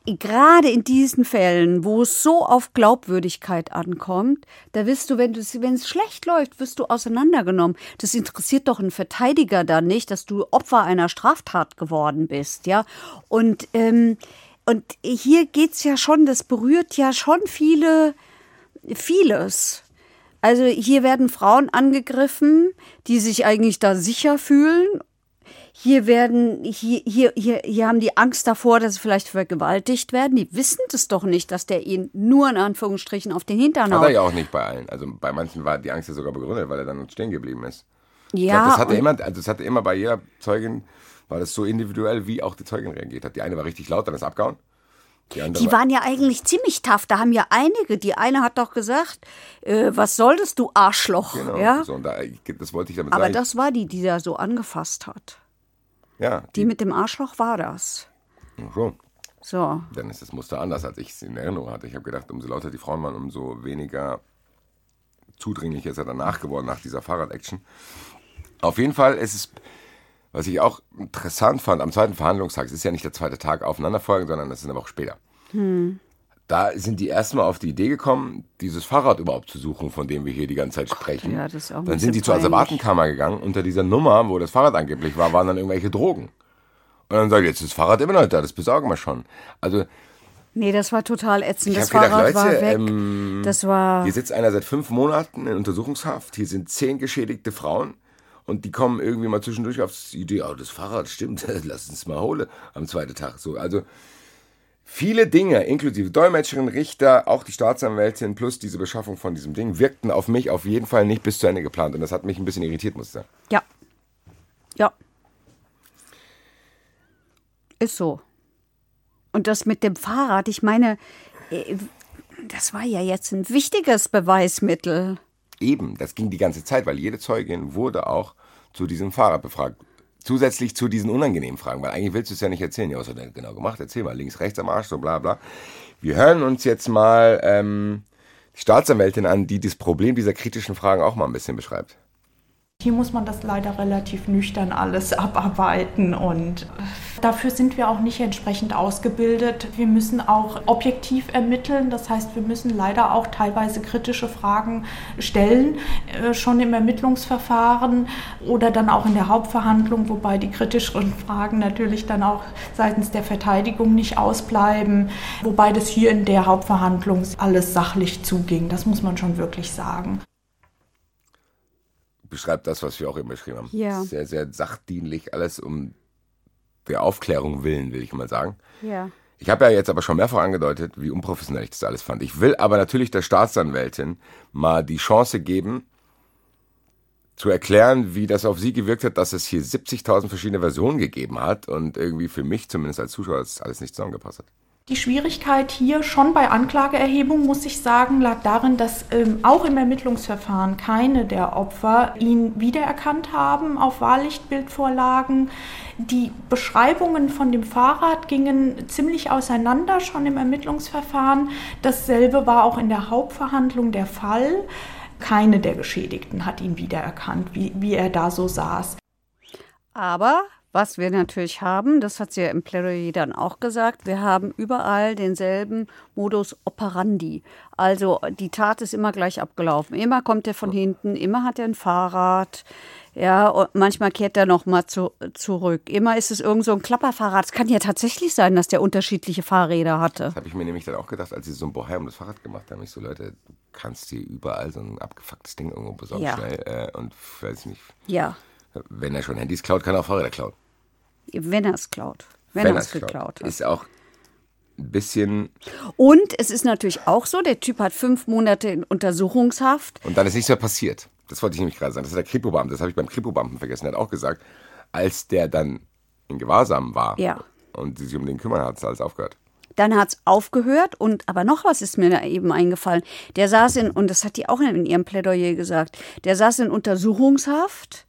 Gerade in diesen Fällen, wo es so auf Glaubwürdigkeit ankommt, da wirst du, wenn es schlecht läuft, wirst du auseinandergenommen. Das interessiert doch einen Verteidiger dann nicht, dass du Opfer einer Straftat geworden bist, ja. Und ähm, und hier geht's ja schon, das berührt ja schon viele, vieles. Also hier werden Frauen angegriffen, die sich eigentlich da sicher fühlen hier werden, hier, hier, hier, hier haben die Angst davor, dass sie vielleicht vergewaltigt werden. Die wissen das doch nicht, dass der ihnen nur in Anführungsstrichen auf den Hintern Hat er haut. ja auch nicht bei allen. Also bei manchen war die Angst ja sogar begründet, weil er dann stehen geblieben ist. Ja, glaub, das hatte immer, also das hatte immer bei jeder Zeugin, war das so individuell, wie auch die Zeugin reagiert hat. Die eine war richtig laut, dann ist abgehauen. Die, die waren ja eigentlich ziemlich tough. Da haben ja einige, die eine hat doch gesagt, äh, was solltest du Arschloch? Genau, ja? so, da, das wollte ich damit Aber sagen. das war die, die da so angefasst hat. Ja, Die mit dem Arschloch war das. so. So. Dann ist das Muster anders, als ich es in Erinnerung hatte. Ich habe gedacht, umso lauter die Frauen waren, umso weniger zudringlich ist er danach geworden, nach dieser Fahrrad-Action. Auf jeden Fall ist es, was ich auch interessant fand, am zweiten Verhandlungstag, es ist ja nicht der zweite Tag aufeinanderfolgen, sondern das ist eine Woche später. Da sind die erstmal auf die Idee gekommen, dieses Fahrrad überhaupt zu suchen, von dem wir hier die ganze Zeit sprechen. ja, das ist auch dann sind die zur. Asservatenkammer gegangen. Unter dieser Nummer, wo das Fahrrad angeblich war, waren dann irgendwelche Drogen. Und dann sagt, jetzt ist das Fahrrad immer noch da, das besorgen wir schon. Also Nee, das war total ätzend. Das hab gedacht, Fahrrad war Leute, weg. ähm, das war. Hier sitzt einer seit fünf Monaten in Untersuchungshaft. Hier sind zehn geschädigte Frauen. Und die kommen irgendwie mal zwischendurch auf die Idee, oh, das Fahrrad stimmt, [LAUGHS] lass uns mal holen am zweiten Tag. So, also viele Dinge, inklusive Dolmetscherin, Richter, auch die Staatsanwältin plus diese Beschaffung von diesem Ding, wirkten auf mich auf jeden Fall nicht bis zu Ende geplant. Und das hat mich ein bisschen irritiert, muss ich sagen. Ja. Ja. Ist so. Und das mit dem Fahrrad, ich meine, äh, das war ja jetzt ein wichtiges Beweismittel. Eben, das ging die ganze Zeit, weil jede Zeugin wurde auch zu diesem Fahrrad befragt. Zusätzlich zu diesen unangenehmen Fragen, weil eigentlich willst du es ja nicht erzählen. Ja, was hat er genau gemacht? Erzähl mal, links, rechts am Arsch, so bla bla. Wir hören uns jetzt mal ähm, die Staatsanwältin an, die das Problem dieser kritischen Fragen auch mal ein bisschen beschreibt. Hier muss man das leider relativ nüchtern alles [LAUGHS] abarbeiten und dafür sind wir auch nicht entsprechend ausgebildet. Wir müssen auch objektiv ermitteln, das heißt, wir müssen leider auch teilweise kritische Fragen stellen, äh, schon im Ermittlungsverfahren oder dann auch in der Hauptverhandlung, wobei die kritischeren [LAUGHS] Fragen natürlich dann auch seitens der Verteidigung nicht ausbleiben, wobei das hier in der Hauptverhandlung alles sachlich zuging, das muss man schon wirklich sagen. Beschreibt das, was wir auch eben beschrieben haben. Ja. Sehr, sehr sachdienlich, alles um der Aufklärung willen, will ich mal sagen. Ja. Ich habe ja jetzt aber schon mehrfach angedeutet, wie unprofessionell ich das alles fand. Ich will aber natürlich der Staatsanwältin mal die Chance geben, zu erklären, wie das auf sie gewirkt hat, dass es hier 70.000 verschiedene Versionen gegeben hat und irgendwie für mich zumindest als Zuschauer das alles nicht zusammengepasst hat. Die Schwierigkeit hier schon bei Anklageerhebung, muss ich sagen, lag darin, dass ähm, auch im Ermittlungsverfahren keine der Opfer ihn wiedererkannt haben auf Wahrlichtbildvorlagen. Die Beschreibungen von dem Fahrrad gingen ziemlich auseinander schon im Ermittlungsverfahren. Dasselbe war auch in der Hauptverhandlung der Fall. Keine der Geschädigten hat ihn wiedererkannt, wie, wie er da so saß. Aber was wir natürlich haben, das hat sie ja im Plädoyer dann auch gesagt, wir haben überall denselben Modus operandi. Also die Tat ist immer gleich abgelaufen. Immer kommt er von hinten, immer hat er ein Fahrrad. Ja, und manchmal kehrt er noch mal zu, zurück. Immer ist es irgend so ein Klapperfahrrad. Es kann ja tatsächlich sein, dass der unterschiedliche Fahrräder hatte. Das habe ich mir nämlich dann auch gedacht, als sie so ein Bohai um das Fahrrad gemacht haben. Ich so, Leute, du kannst dir überall so ein abgefucktes Ding irgendwo besorgen Ja. schnell. Äh, und weiß nicht, Ja, wenn er schon Handys klaut, kann er auch Fahrräder klauen. Wenn er es klaut. Wenn, er es geklaut hat. Ist auch ein bisschen, Und es ist natürlich auch so, der Typ hat fünf Monate in Untersuchungshaft. und dann ist nichts mehr passiert. Das wollte ich nämlich gerade sagen. Das ist der Kripo-Beamte, das habe ich beim Kripo-Beamten vergessen. Der hat auch gesagt, als der dann in Gewahrsam war Ja. und sie sich um den kümmern, hat es alles aufgehört. Dann hat es aufgehört und aber noch was ist mir da eben eingefallen. Der saß in, und das hat die auch in ihrem Plädoyer gesagt, der saß in Untersuchungshaft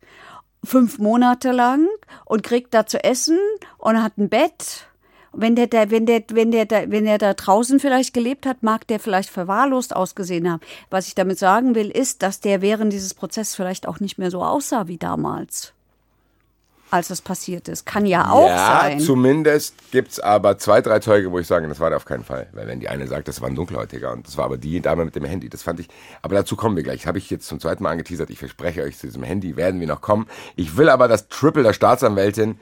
fünf Monate lang und kriegt da zu essen und hat ein Bett. Wenn der, da, wenn, der, wenn, der da, wenn der da draußen vielleicht gelebt hat, mag der vielleicht verwahrlost ausgesehen haben. Was ich damit sagen will, ist, dass der während dieses Prozesses vielleicht auch nicht mehr so aussah wie damals, als es passiert ist. Kann ja auch ja, sein. zumindest gibt es aber zwei, drei Zeuge, wo ich sage, das war der auf keinen Fall. Weil wenn die eine sagt, das war ein Dunkelhäutiger und das war aber die Dame mit dem Handy, das fand ich, aber dazu kommen wir gleich. Habe ich jetzt zum zweiten Mal angeteasert, ich verspreche euch, zu diesem Handy werden wir noch kommen. Ich will aber das Triple der Staatsanwältin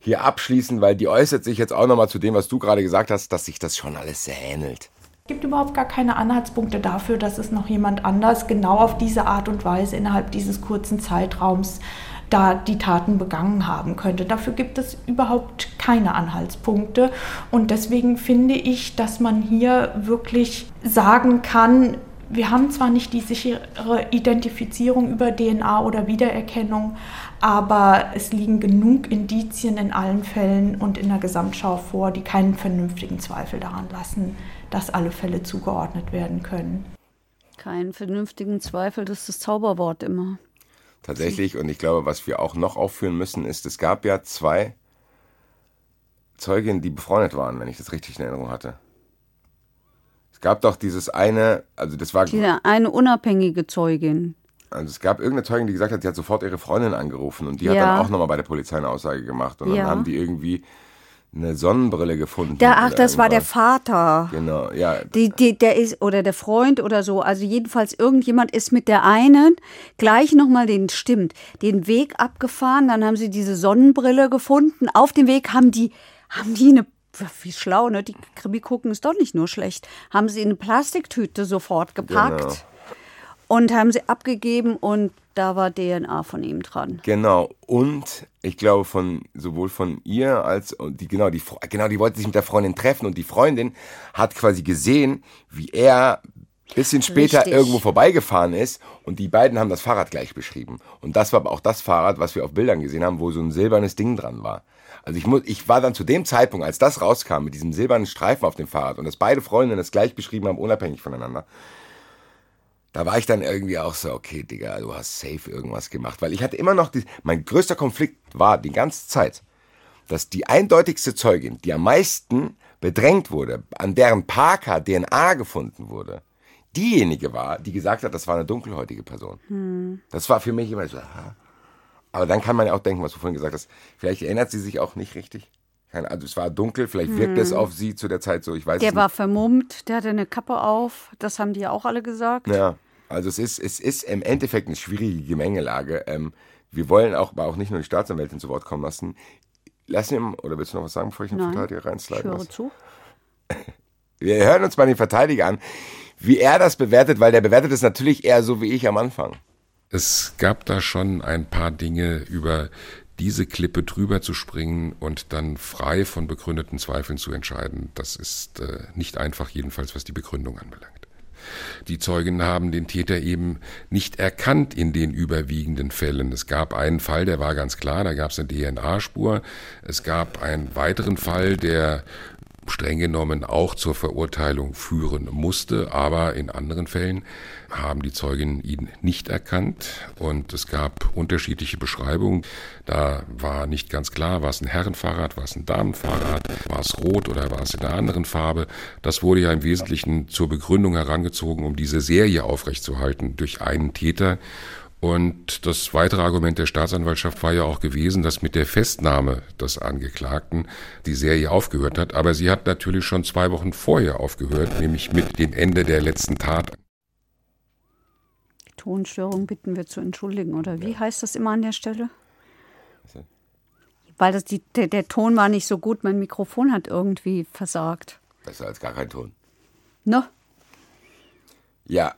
hier abschließen, weil die äußert sich jetzt auch nochmal zu dem, was du gerade gesagt hast, dass sich das schon alles sehr ähnelt. Es gibt überhaupt gar keine Anhaltspunkte dafür, dass es noch jemand anders genau auf diese Art und Weise innerhalb dieses kurzen Zeitraums da die Taten begangen haben könnte. Dafür gibt es überhaupt keine Anhaltspunkte. Und deswegen finde ich, dass man hier wirklich sagen kann, wir haben zwar nicht die sichere Identifizierung über DNA oder Wiedererkennung, aber es liegen genug Indizien in allen Fällen und in der Gesamtschau vor, die keinen vernünftigen Zweifel daran lassen, dass alle Fälle zugeordnet werden können. Keinen vernünftigen Zweifel, das ist das Zauberwort immer. Tatsächlich, und ich glaube, was wir auch noch aufführen müssen, ist, es gab ja zwei Zeuginnen, die befreundet waren, wenn ich das richtig in Erinnerung hatte. Es gab doch dieses eine, also das war. Diese eine unabhängige Zeugin. Also es gab irgendeine Zeugin, die gesagt hat, sie hat sofort ihre Freundin angerufen und die ja. hat dann auch nochmal bei der Polizei eine Aussage gemacht. Und dann haben die irgendwie eine Sonnenbrille gefunden. Der, ach, das war der Vater. Genau, ja. Die, die, der ist, oder der Freund oder so. Also jedenfalls irgendjemand ist mit der einen gleich nochmal den, stimmt, den Weg abgefahren. Dann haben sie diese Sonnenbrille gefunden. Auf dem Weg haben die, haben die eine wie schlau, ne? Die Krimi gucken ist doch nicht nur schlecht. Haben sie in eine Plastiktüte sofort gepackt genau. Und haben sie abgegeben und da war DNA von ihm dran. Genau. Und ich glaube von sowohl von ihr als die genau die genau die wollte sich mit der Freundin treffen und die Freundin hat quasi gesehen, wie er bisschen später Richtig. irgendwo vorbeigefahren ist und die beiden haben das Fahrrad gleich beschrieben. Und das war aber auch das Fahrrad, was wir auf Bildern gesehen haben, wo so ein silbernes Ding dran war. Also ich, muss, ich war dann zu dem Zeitpunkt, als das rauskam mit diesem silbernen Streifen auf dem Fahrrad und dass beide Freundinnen das gleich beschrieben haben, unabhängig voneinander, da war ich dann irgendwie auch so, okay, Digga, du hast safe irgendwas gemacht. Weil ich hatte immer noch, die, mein größter Konflikt war die ganze Zeit, dass die eindeutigste Zeugin, die am meisten bedrängt wurde, an deren Parker DNA gefunden wurde, diejenige war, die gesagt hat, das war eine dunkelhäutige Person. Hm. Das war für mich immer so, aha. Aber dann kann man ja auch denken, was du vorhin gesagt hast, vielleicht erinnert sie sich auch nicht richtig. Also es war dunkel, vielleicht wirkte hm. es auf sie zu der Zeit so, ich weiß Der nicht. war vermummt, der hatte eine Kappe auf, das haben die ja auch alle gesagt. Ja, also es ist, es ist im Endeffekt eine schwierige Gemengelage. Ähm, wir wollen auch, aber auch nicht nur die Staatsanwältin zu Wort kommen lassen. Lass ihm, oder willst du noch was sagen, bevor ich den Nein, Verteidiger reinslide? Ich höre zu. [LAUGHS] Wir hören uns mal den Verteidiger an, wie er das bewertet, weil der bewertet es natürlich eher so wie ich am Anfang. Es gab da schon ein paar Dinge, über diese Klippe drüber zu springen und dann frei von begründeten Zweifeln zu entscheiden. Das ist äh, nicht einfach, jedenfalls was die Begründung anbelangt. Die Zeugen haben den Täter eben nicht erkannt in den überwiegenden Fällen. Es gab einen Fall, der war ganz klar, da gab es eine DNA-Spur. Es gab einen weiteren Fall, der streng genommen auch zur Verurteilung führen musste, aber in anderen Fällen haben die Zeugen ihn nicht erkannt und es gab unterschiedliche Beschreibungen. Da war nicht ganz klar, war es ein Herrenfahrrad, war es ein Damenfahrrad, war es rot oder war es in einer anderen Farbe. Das wurde ja im Wesentlichen zur Begründung herangezogen, um diese Serie aufrechtzuerhalten durch einen Täter. Und das weitere Argument der Staatsanwaltschaft war ja auch gewesen, dass mit der Festnahme des Angeklagten die Serie aufgehört hat. Aber sie hat natürlich schon zwei Wochen vorher aufgehört, nämlich mit dem Ende der letzten Tat. Tonstörung bitten wir zu entschuldigen, oder wie heißt das immer an der Stelle? Weil das die, der, der Ton war nicht so gut, mein Mikrofon hat irgendwie versagt. Besser als gar kein Ton. No? Ja,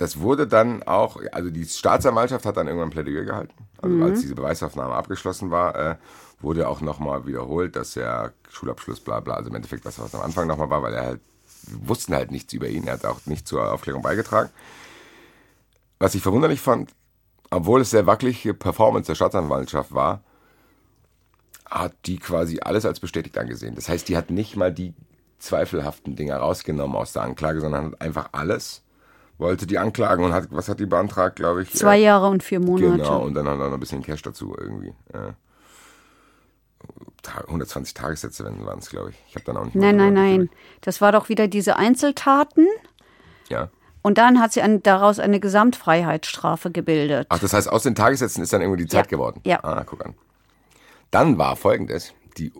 das wurde dann auch, also die Staatsanwaltschaft hat dann irgendwann Plädoyer gehalten. Also mhm. als diese Beweisaufnahme abgeschlossen war, äh, wurde auch nochmal wiederholt, dass er Schulabschluss, bla bla, also im Endeffekt das, was am Anfang nochmal war, weil er halt, wir wussten halt nichts über ihn, er hat auch nicht zur Aufklärung beigetragen. Was ich verwunderlich fand, obwohl es sehr wackelige Performance der Staatsanwaltschaft war, hat die quasi alles als bestätigt angesehen. Das heißt, die hat nicht mal die zweifelhaften Dinge rausgenommen aus der Anklage, sondern hat einfach alles wollte die anklagen und hat, was hat die beantragt, glaube ich? Zwei Jahre und vier Monate. Genau, und dann hat er noch ein bisschen Cash dazu irgendwie. Ja. 120 Tagessätze waren es, glaube ich. Ich habe dann auch nicht Nein, nein, nein. Das war doch wieder diese Einzeltaten. Ja. Und dann hat sie ein, daraus eine Gesamtfreiheitsstrafe gebildet. Ach, das heißt, aus den Tagessätzen ist dann irgendwie die Zeit ja. geworden. Ja. Ah, guck an. Dann war folgendes: die,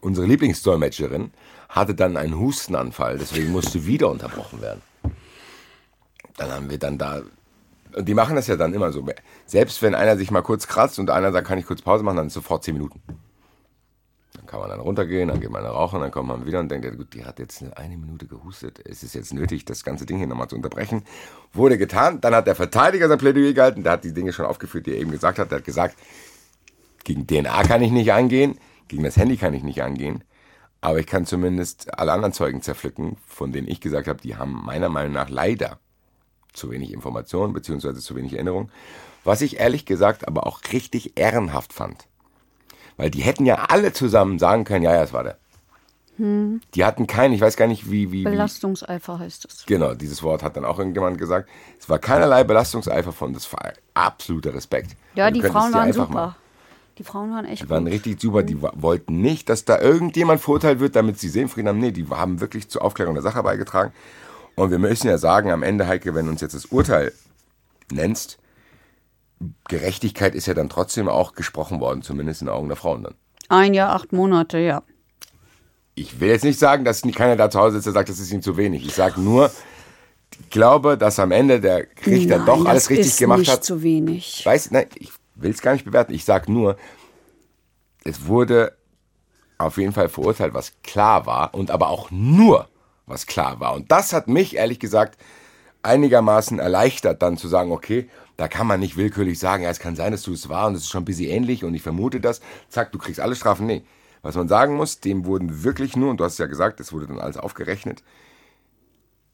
Unsere Lieblingsdolmetscherin hatte dann einen Hustenanfall, deswegen musste wieder unterbrochen werden dann haben wir dann da, und die machen das ja dann immer so. Selbst wenn einer sich mal kurz kratzt und einer sagt, kann ich kurz Pause machen, dann ist sofort zehn Minuten. Dann kann man dann runtergehen, dann geht man rauchen, dann kommt man wieder und denkt, ja, gut, die hat jetzt eine Minute gehustet. Es ist jetzt nötig, das ganze Ding hier nochmal zu unterbrechen. Wurde getan. Dann hat der Verteidiger sein Plädoyer gehalten. Der hat die Dinge schon aufgeführt, die er eben gesagt hat. Der hat gesagt, gegen DNA kann ich nicht angehen, gegen das Handy kann ich nicht angehen. Aber ich kann zumindest alle anderen Zeugen zerpflücken, von denen ich gesagt habe, die haben meiner Meinung nach leider zu wenig Information beziehungsweise zu wenig Erinnerung. Was ich ehrlich gesagt aber auch richtig ehrenhaft fand. Weil die hätten ja alle zusammen sagen können, ja, ja, es war der. Hm. Die hatten keinen, ich weiß gar nicht, wie, wie. Belastungseifer heißt es. Genau, dieses Wort hat dann auch irgendjemand gesagt. Es war keinerlei Belastungseifer von, das war absoluter Respekt. Ja, die Frauen waren super. Machen. Die Frauen waren echt Die waren gut. richtig super. Die wollten nicht, dass da irgendjemand verurteilt wird, damit sie Seelenfrieden haben. Nee, die haben wirklich zur Aufklärung der Sache beigetragen. Und wir müssen ja sagen, am Ende, Heike, wenn du uns jetzt das Urteil nennst, Gerechtigkeit ist ja dann trotzdem auch gesprochen worden, zumindest in den Augen der Frauen dann. Ein Jahr, acht Monate, ja. Ich will jetzt nicht sagen, dass nicht keiner da zu Hause sitzt, der sagt, das ist ihm zu wenig. Ich sage nur, ich glaube, dass am Ende der Richter nein, doch alles richtig gemacht hat. Das ist zu wenig. Ich weiß, nein, ich will es gar nicht bewerten. Ich sage nur, es wurde auf jeden Fall verurteilt, was klar war und aber auch nur, was klar war. Und das hat mich ehrlich gesagt einigermaßen erleichtert, dann zu sagen, okay, da kann man nicht willkürlich sagen, ja, es kann sein, dass du es war und es ist schon ein bisschen ähnlich und ich vermute das. Zack, du kriegst alle Strafen. Nee. Was man sagen muss, dem wurden wirklich nur, und du hast es ja gesagt, es wurde dann alles aufgerechnet,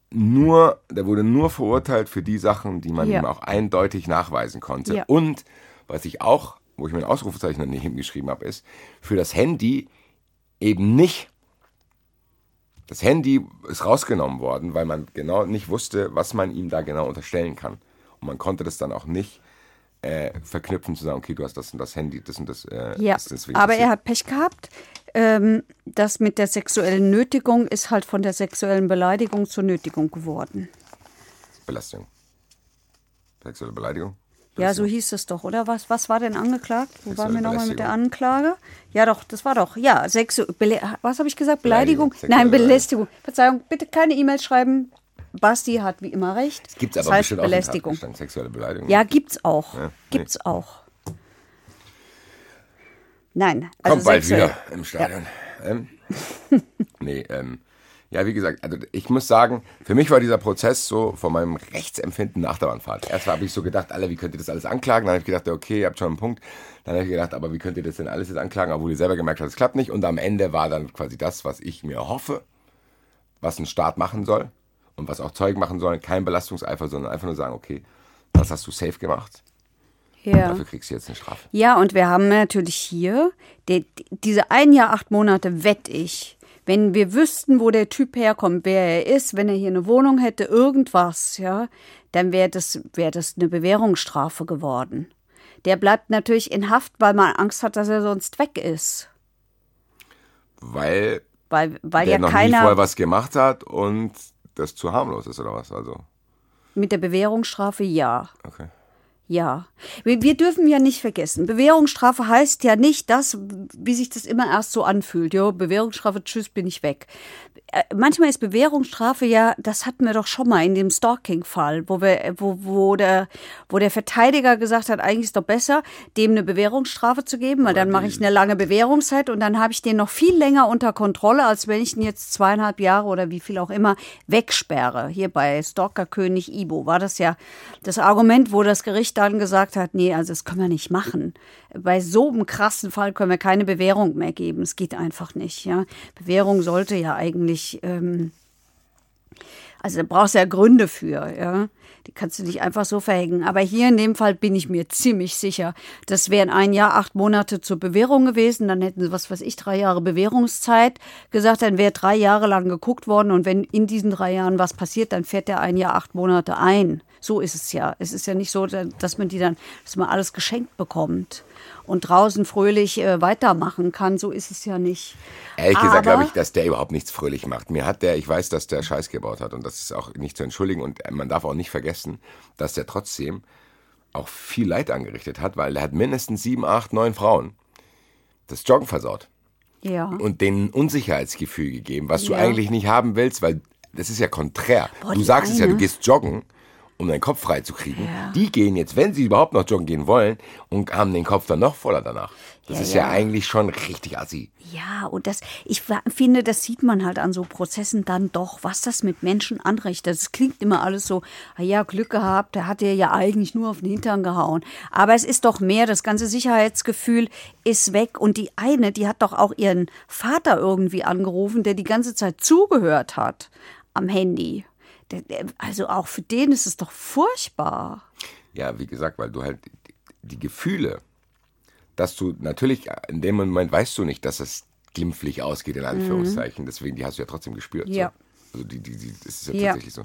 nur, der wurde nur verurteilt für die Sachen, die man ja. ihm auch eindeutig nachweisen konnte. Ja. Und was ich auch, wo ich mir ein Ausrufezeichen daneben hingeschrieben habe, ist, für das Handy eben nicht. Das Handy ist rausgenommen worden, weil man genau nicht wusste, was man ihm da genau unterstellen kann. Und man konnte das dann auch nicht äh, verknüpfen, zu sagen, okay, du hast das und das Handy, das und das. Äh, ja, das aber er hat Pech gehabt. Ähm, das mit der sexuellen Nötigung ist halt von der sexuellen Beleidigung zur Nötigung geworden. Belastung. Sexuelle Beleidigung? Ja, so hieß es doch, oder? Was, was war denn angeklagt? Wo waren wir nochmal mit der Anklage? Ja, doch, das war doch. Ja, Sexu was habe ich gesagt? Beleidigung? Beleidigung Nein, Belästigung. Verzeihung, bitte keine E-Mail schreiben. Basti hat wie immer recht. Es gibt aber das heißt bestimmt Belästigung. Auch sexuelle Beleidigung. Ja, gibt's auch. Ja, gibt's nee. auch. Nein, also Kommt bald wieder im Stadion. Ja. Ähm, [LAUGHS] nee, ähm, ja, wie gesagt, also ich muss sagen, für mich war dieser Prozess so von meinem Rechtsempfinden nach der Bahnfahrt. Erst habe ich so gedacht, alle, wie könnt ihr das alles anklagen? Dann habe ich gedacht, okay, ihr habt schon einen Punkt. Dann habe ich gedacht, aber wie könnt ihr das denn alles jetzt anklagen, obwohl ihr selber gemerkt habt, es klappt nicht. Und am Ende war dann quasi das, was ich mir hoffe, was ein Staat machen soll und was auch Zeugen machen sollen. Kein Belastungseifer, sondern einfach nur sagen, okay, das hast du safe gemacht. Ja. Dafür kriegst du jetzt eine Strafe. Ja, und wir haben natürlich hier die, diese ein Jahr, acht Monate, wette ich, wenn wir wüssten, wo der Typ herkommt, wer er ist, wenn er hier eine Wohnung hätte, irgendwas, ja, dann wäre das, wär das eine Bewährungsstrafe geworden. Der bleibt natürlich in Haft, weil man Angst hat, dass er sonst weg ist. Weil, weil, weil der ja noch keiner nie vorher was gemacht hat und das zu harmlos ist oder was? Also mit der Bewährungsstrafe ja. Okay. Ja, wir, wir, dürfen ja nicht vergessen, Bewährungsstrafe heißt ja nicht das, wie sich das immer erst so anfühlt. Jo, Bewährungsstrafe, tschüss, bin ich weg. Äh, manchmal ist Bewährungsstrafe ja, das hatten wir doch schon mal in dem Stalking-Fall, wo, wir, wo, wo, der, wo der Verteidiger gesagt hat, eigentlich ist doch besser, dem eine Bewährungsstrafe zu geben, weil dann mache ich eine lange Bewährungszeit und dann habe ich den noch viel länger unter Kontrolle, als wenn ich ihn jetzt zweieinhalb Jahre oder wie viel auch immer wegsperre. Hier bei Stalkerkönig Ibo war das ja das Argument, wo das Gericht dann gesagt hat, nee, also das können wir nicht machen. Bei so einem krassen Fall können wir keine Bewährung mehr geben. Es geht einfach nicht. Ja. Bewährung sollte ja eigentlich, ähm, also da brauchst du ja Gründe für, ja. Die kannst du nicht einfach so verhängen. Aber hier in dem Fall bin ich mir ziemlich sicher, das wären ein Jahr, acht Monate zur Bewährung gewesen. Dann hätten sie, was weiß ich, drei Jahre Bewährungszeit gesagt. Dann wäre drei Jahre lang geguckt worden. Und wenn in diesen drei Jahren was passiert, dann fährt der ein Jahr, acht Monate ein. So ist es ja. Es ist ja nicht so, dass man die dann, dass man alles geschenkt bekommt und draußen fröhlich äh, weitermachen kann. So ist es ja nicht. Ehrlich gesagt glaube ich, dass der überhaupt nichts fröhlich macht. Mir hat der, ich weiß, dass der Scheiß gebaut hat und das ist auch nicht zu entschuldigen und man darf auch nicht vergessen, dass der trotzdem auch viel Leid angerichtet hat, weil er hat mindestens sieben, acht, neun Frauen das Joggen versaut. Ja. Und denen Unsicherheitsgefühl gegeben, was du eigentlich nicht haben willst, weil das ist ja konträr. Boah, du sagst eine. es ja, du gehst joggen um deinen Kopf frei zu kriegen. Ja. Die gehen jetzt, wenn sie überhaupt noch joggen gehen wollen, und haben den Kopf dann noch voller danach. Das ja, ist ja. ja. eigentlich schon richtig assi. Ja, und das, ich finde, das sieht man halt an so Prozessen dann doch, was das mit Menschen anrichtet. Das klingt immer alles so, ah ja, Glück gehabt, der hat dir ja eigentlich nur auf den Hintern gehauen. Aber es ist doch mehr, das ganze Sicherheitsgefühl ist weg. Und die eine, die hat doch auch ihren Vater irgendwie angerufen, der die ganze Zeit zugehört hat am Handy Also auch für den ist es doch furchtbar. Ja, wie gesagt, weil du halt die Gefühle, dass du natürlich in dem Moment weißt du nicht, dass es glimpflich ausgeht, in Anführungszeichen. Mhm. Deswegen, die hast du ja trotzdem gespürt. Ja. So. Also die, die, die, das ist ja, ja. tatsächlich so.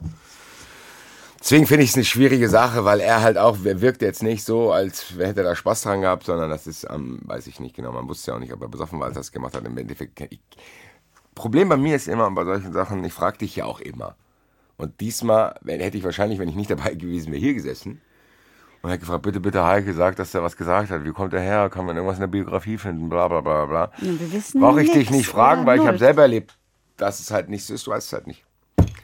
Deswegen finde ich es eine schwierige Sache, weil er halt auch, er wirkt jetzt nicht so, als hätte er da Spaß dran gehabt, sondern das ist, ähm, weiß ich nicht genau, man wusste ja auch nicht, ob er besoffen war, als er das gemacht hat. Im Endeffekt, ich, Problem bei mir ist immer bei solchen Sachen, ich frage dich ja auch immer. Und diesmal hätte ich wahrscheinlich, wenn ich nicht dabei gewesen wäre, hier gesessen und hätte gefragt, bitte, bitte, Heike sagt, dass er was gesagt hat. Wie kommt er her? Kann man irgendwas in der Biografie finden? Bla, bla, bla, bla. Ja, Brauche ich dich nicht fragen, weil ich habe selber erlebt, dass es halt nicht so ist. Du weißt es halt nicht.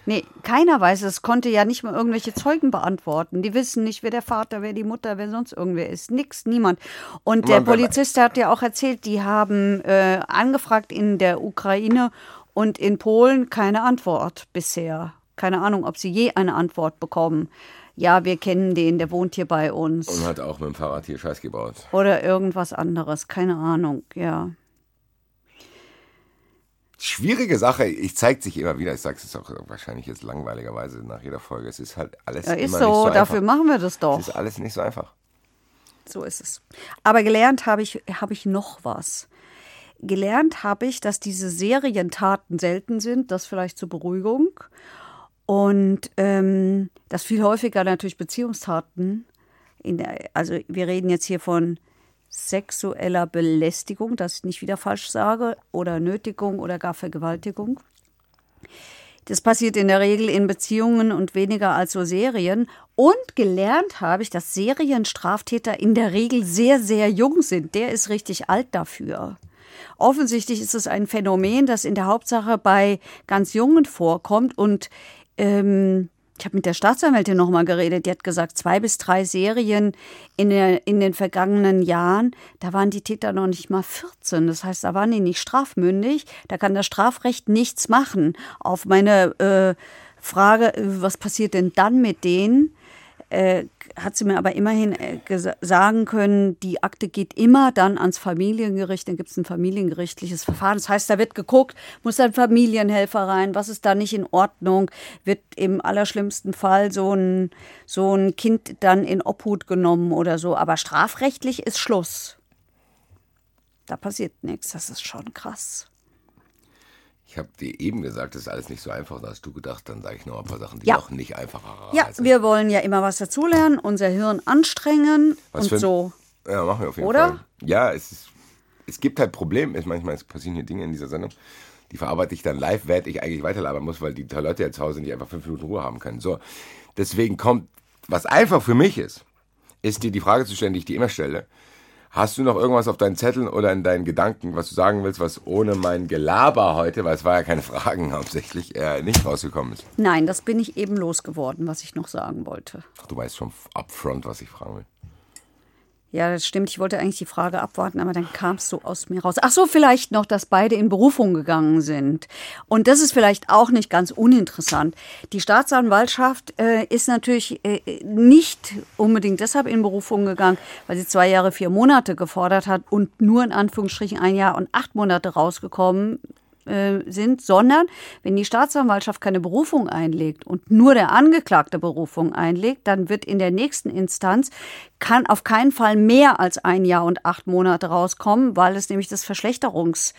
Nee, keiner weiß es. Konnte ja nicht mal irgendwelche Zeugen beantworten. Die wissen nicht, wer der Vater, wer die Mutter, wer sonst irgendwer ist. Nix, niemand. Und der Polizist hat ja auch erzählt, die haben äh, angefragt in der Ukraine und in Polen keine Antwort bisher. Keine Ahnung, ob sie je eine Antwort bekommen. Ja, wir kennen den, der wohnt hier bei uns. Und hat auch mit dem Fahrrad hier Scheiß gebaut. Oder irgendwas anderes, keine Ahnung, ja schwierige Sache. Ich zeigt sich immer wieder. Ich sage es auch wahrscheinlich jetzt langweiligerweise nach jeder Folge. Es ist halt alles ja, ist so, nicht so dafür einfach. machen wir das doch. Es ist alles nicht so einfach. So ist es. Aber gelernt habe ich, habe ich noch was. Gelernt habe ich, dass diese Serientaten selten sind, das vielleicht zur Beruhigung. Und ähm, dass viel häufiger natürlich Beziehungstaten, der, also wir reden jetzt hier von sexueller Belästigung, dass ich nicht wieder falsch sage, oder Nötigung oder gar Vergewaltigung. Das passiert in der Regel in Beziehungen und weniger als so Serien. Und gelernt habe ich, dass Serienstraftäter in der Regel sehr, sehr jung sind. Der ist richtig alt dafür. Offensichtlich ist es ein Phänomen, das in der Hauptsache bei ganz Jungen vorkommt und ähm, ich habe mit der Staatsanwältin noch mal geredet. Die hat gesagt, zwei bis drei Serien in, der, in den vergangenen Jahren, da waren die Täter noch nicht mal 14. Das heißt, da waren die nicht strafmündig. Da kann das Strafrecht nichts machen. Auf meine äh, Frage, äh, was passiert denn dann mit denen, äh, hat sie mir aber immerhin äh, sagen können, die Akte geht immer dann ans Familiengericht, dann gibt es ein familiengerichtliches Verfahren. Das heißt, da wird geguckt, muss ein Familienhelfer rein, was ist da nicht in Ordnung, wird im allerschlimmsten Fall so ein, so ein Kind dann in Obhut genommen oder so. Aber strafrechtlich ist Schluss. Da passiert nichts, das ist schon krass. Ich habe dir eben gesagt, das ist alles nicht so einfach. Da hast du gedacht, dann sage ich noch ein paar Sachen, die ja. noch nicht einfacher Ja, sind. wir wollen ja immer was dazulernen, unser Hirn anstrengen was und so. Ja, machen wir auf jeden Oder? Fall. Ja, es, ist, es gibt halt Probleme. Manchmal passieren hier Dinge in dieser Sendung, die verarbeite ich dann live, werde ich eigentlich weiterlabern muss, weil die Leute jetzt zu Hause nicht einfach fünf Minuten Ruhe haben können. So, deswegen kommt, was einfach für mich ist, ist dir die Frage zu stellen, die ich dir immer stelle. Hast du noch irgendwas auf deinen Zetteln oder in deinen Gedanken, was du sagen willst, was ohne mein Gelaber heute, weil es war ja keine Fragen [LAUGHS] hauptsächlich, äh, nicht rausgekommen ist? Nein, das bin ich eben losgeworden, was ich noch sagen wollte. Ach, du weißt schon upfront, was ich fragen will. Ja, das stimmt. Ich wollte eigentlich die Frage abwarten, aber dann kam es so aus mir raus. Ach so, vielleicht noch, dass beide in Berufung gegangen sind. Und das ist vielleicht auch nicht ganz uninteressant. Die Staatsanwaltschaft äh, ist natürlich äh, nicht unbedingt deshalb in Berufung gegangen, weil sie zwei Jahre, vier Monate gefordert hat und nur in Anführungsstrichen ein Jahr und acht Monate rausgekommen äh, sind, sondern wenn die Staatsanwaltschaft keine Berufung einlegt und nur der Angeklagte Berufung einlegt, dann wird in der nächsten Instanz kann auf keinen Fall mehr als ein Jahr und acht Monate rauskommen, weil es nämlich das Verschlechterungs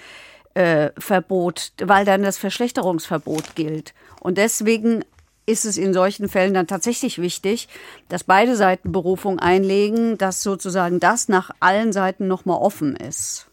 äh, weil dann das Verschlechterungsverbot gilt. Und deswegen ist es in solchen Fällen dann tatsächlich wichtig, dass beide Seiten Berufung einlegen, dass sozusagen das nach allen Seiten nochmal offen ist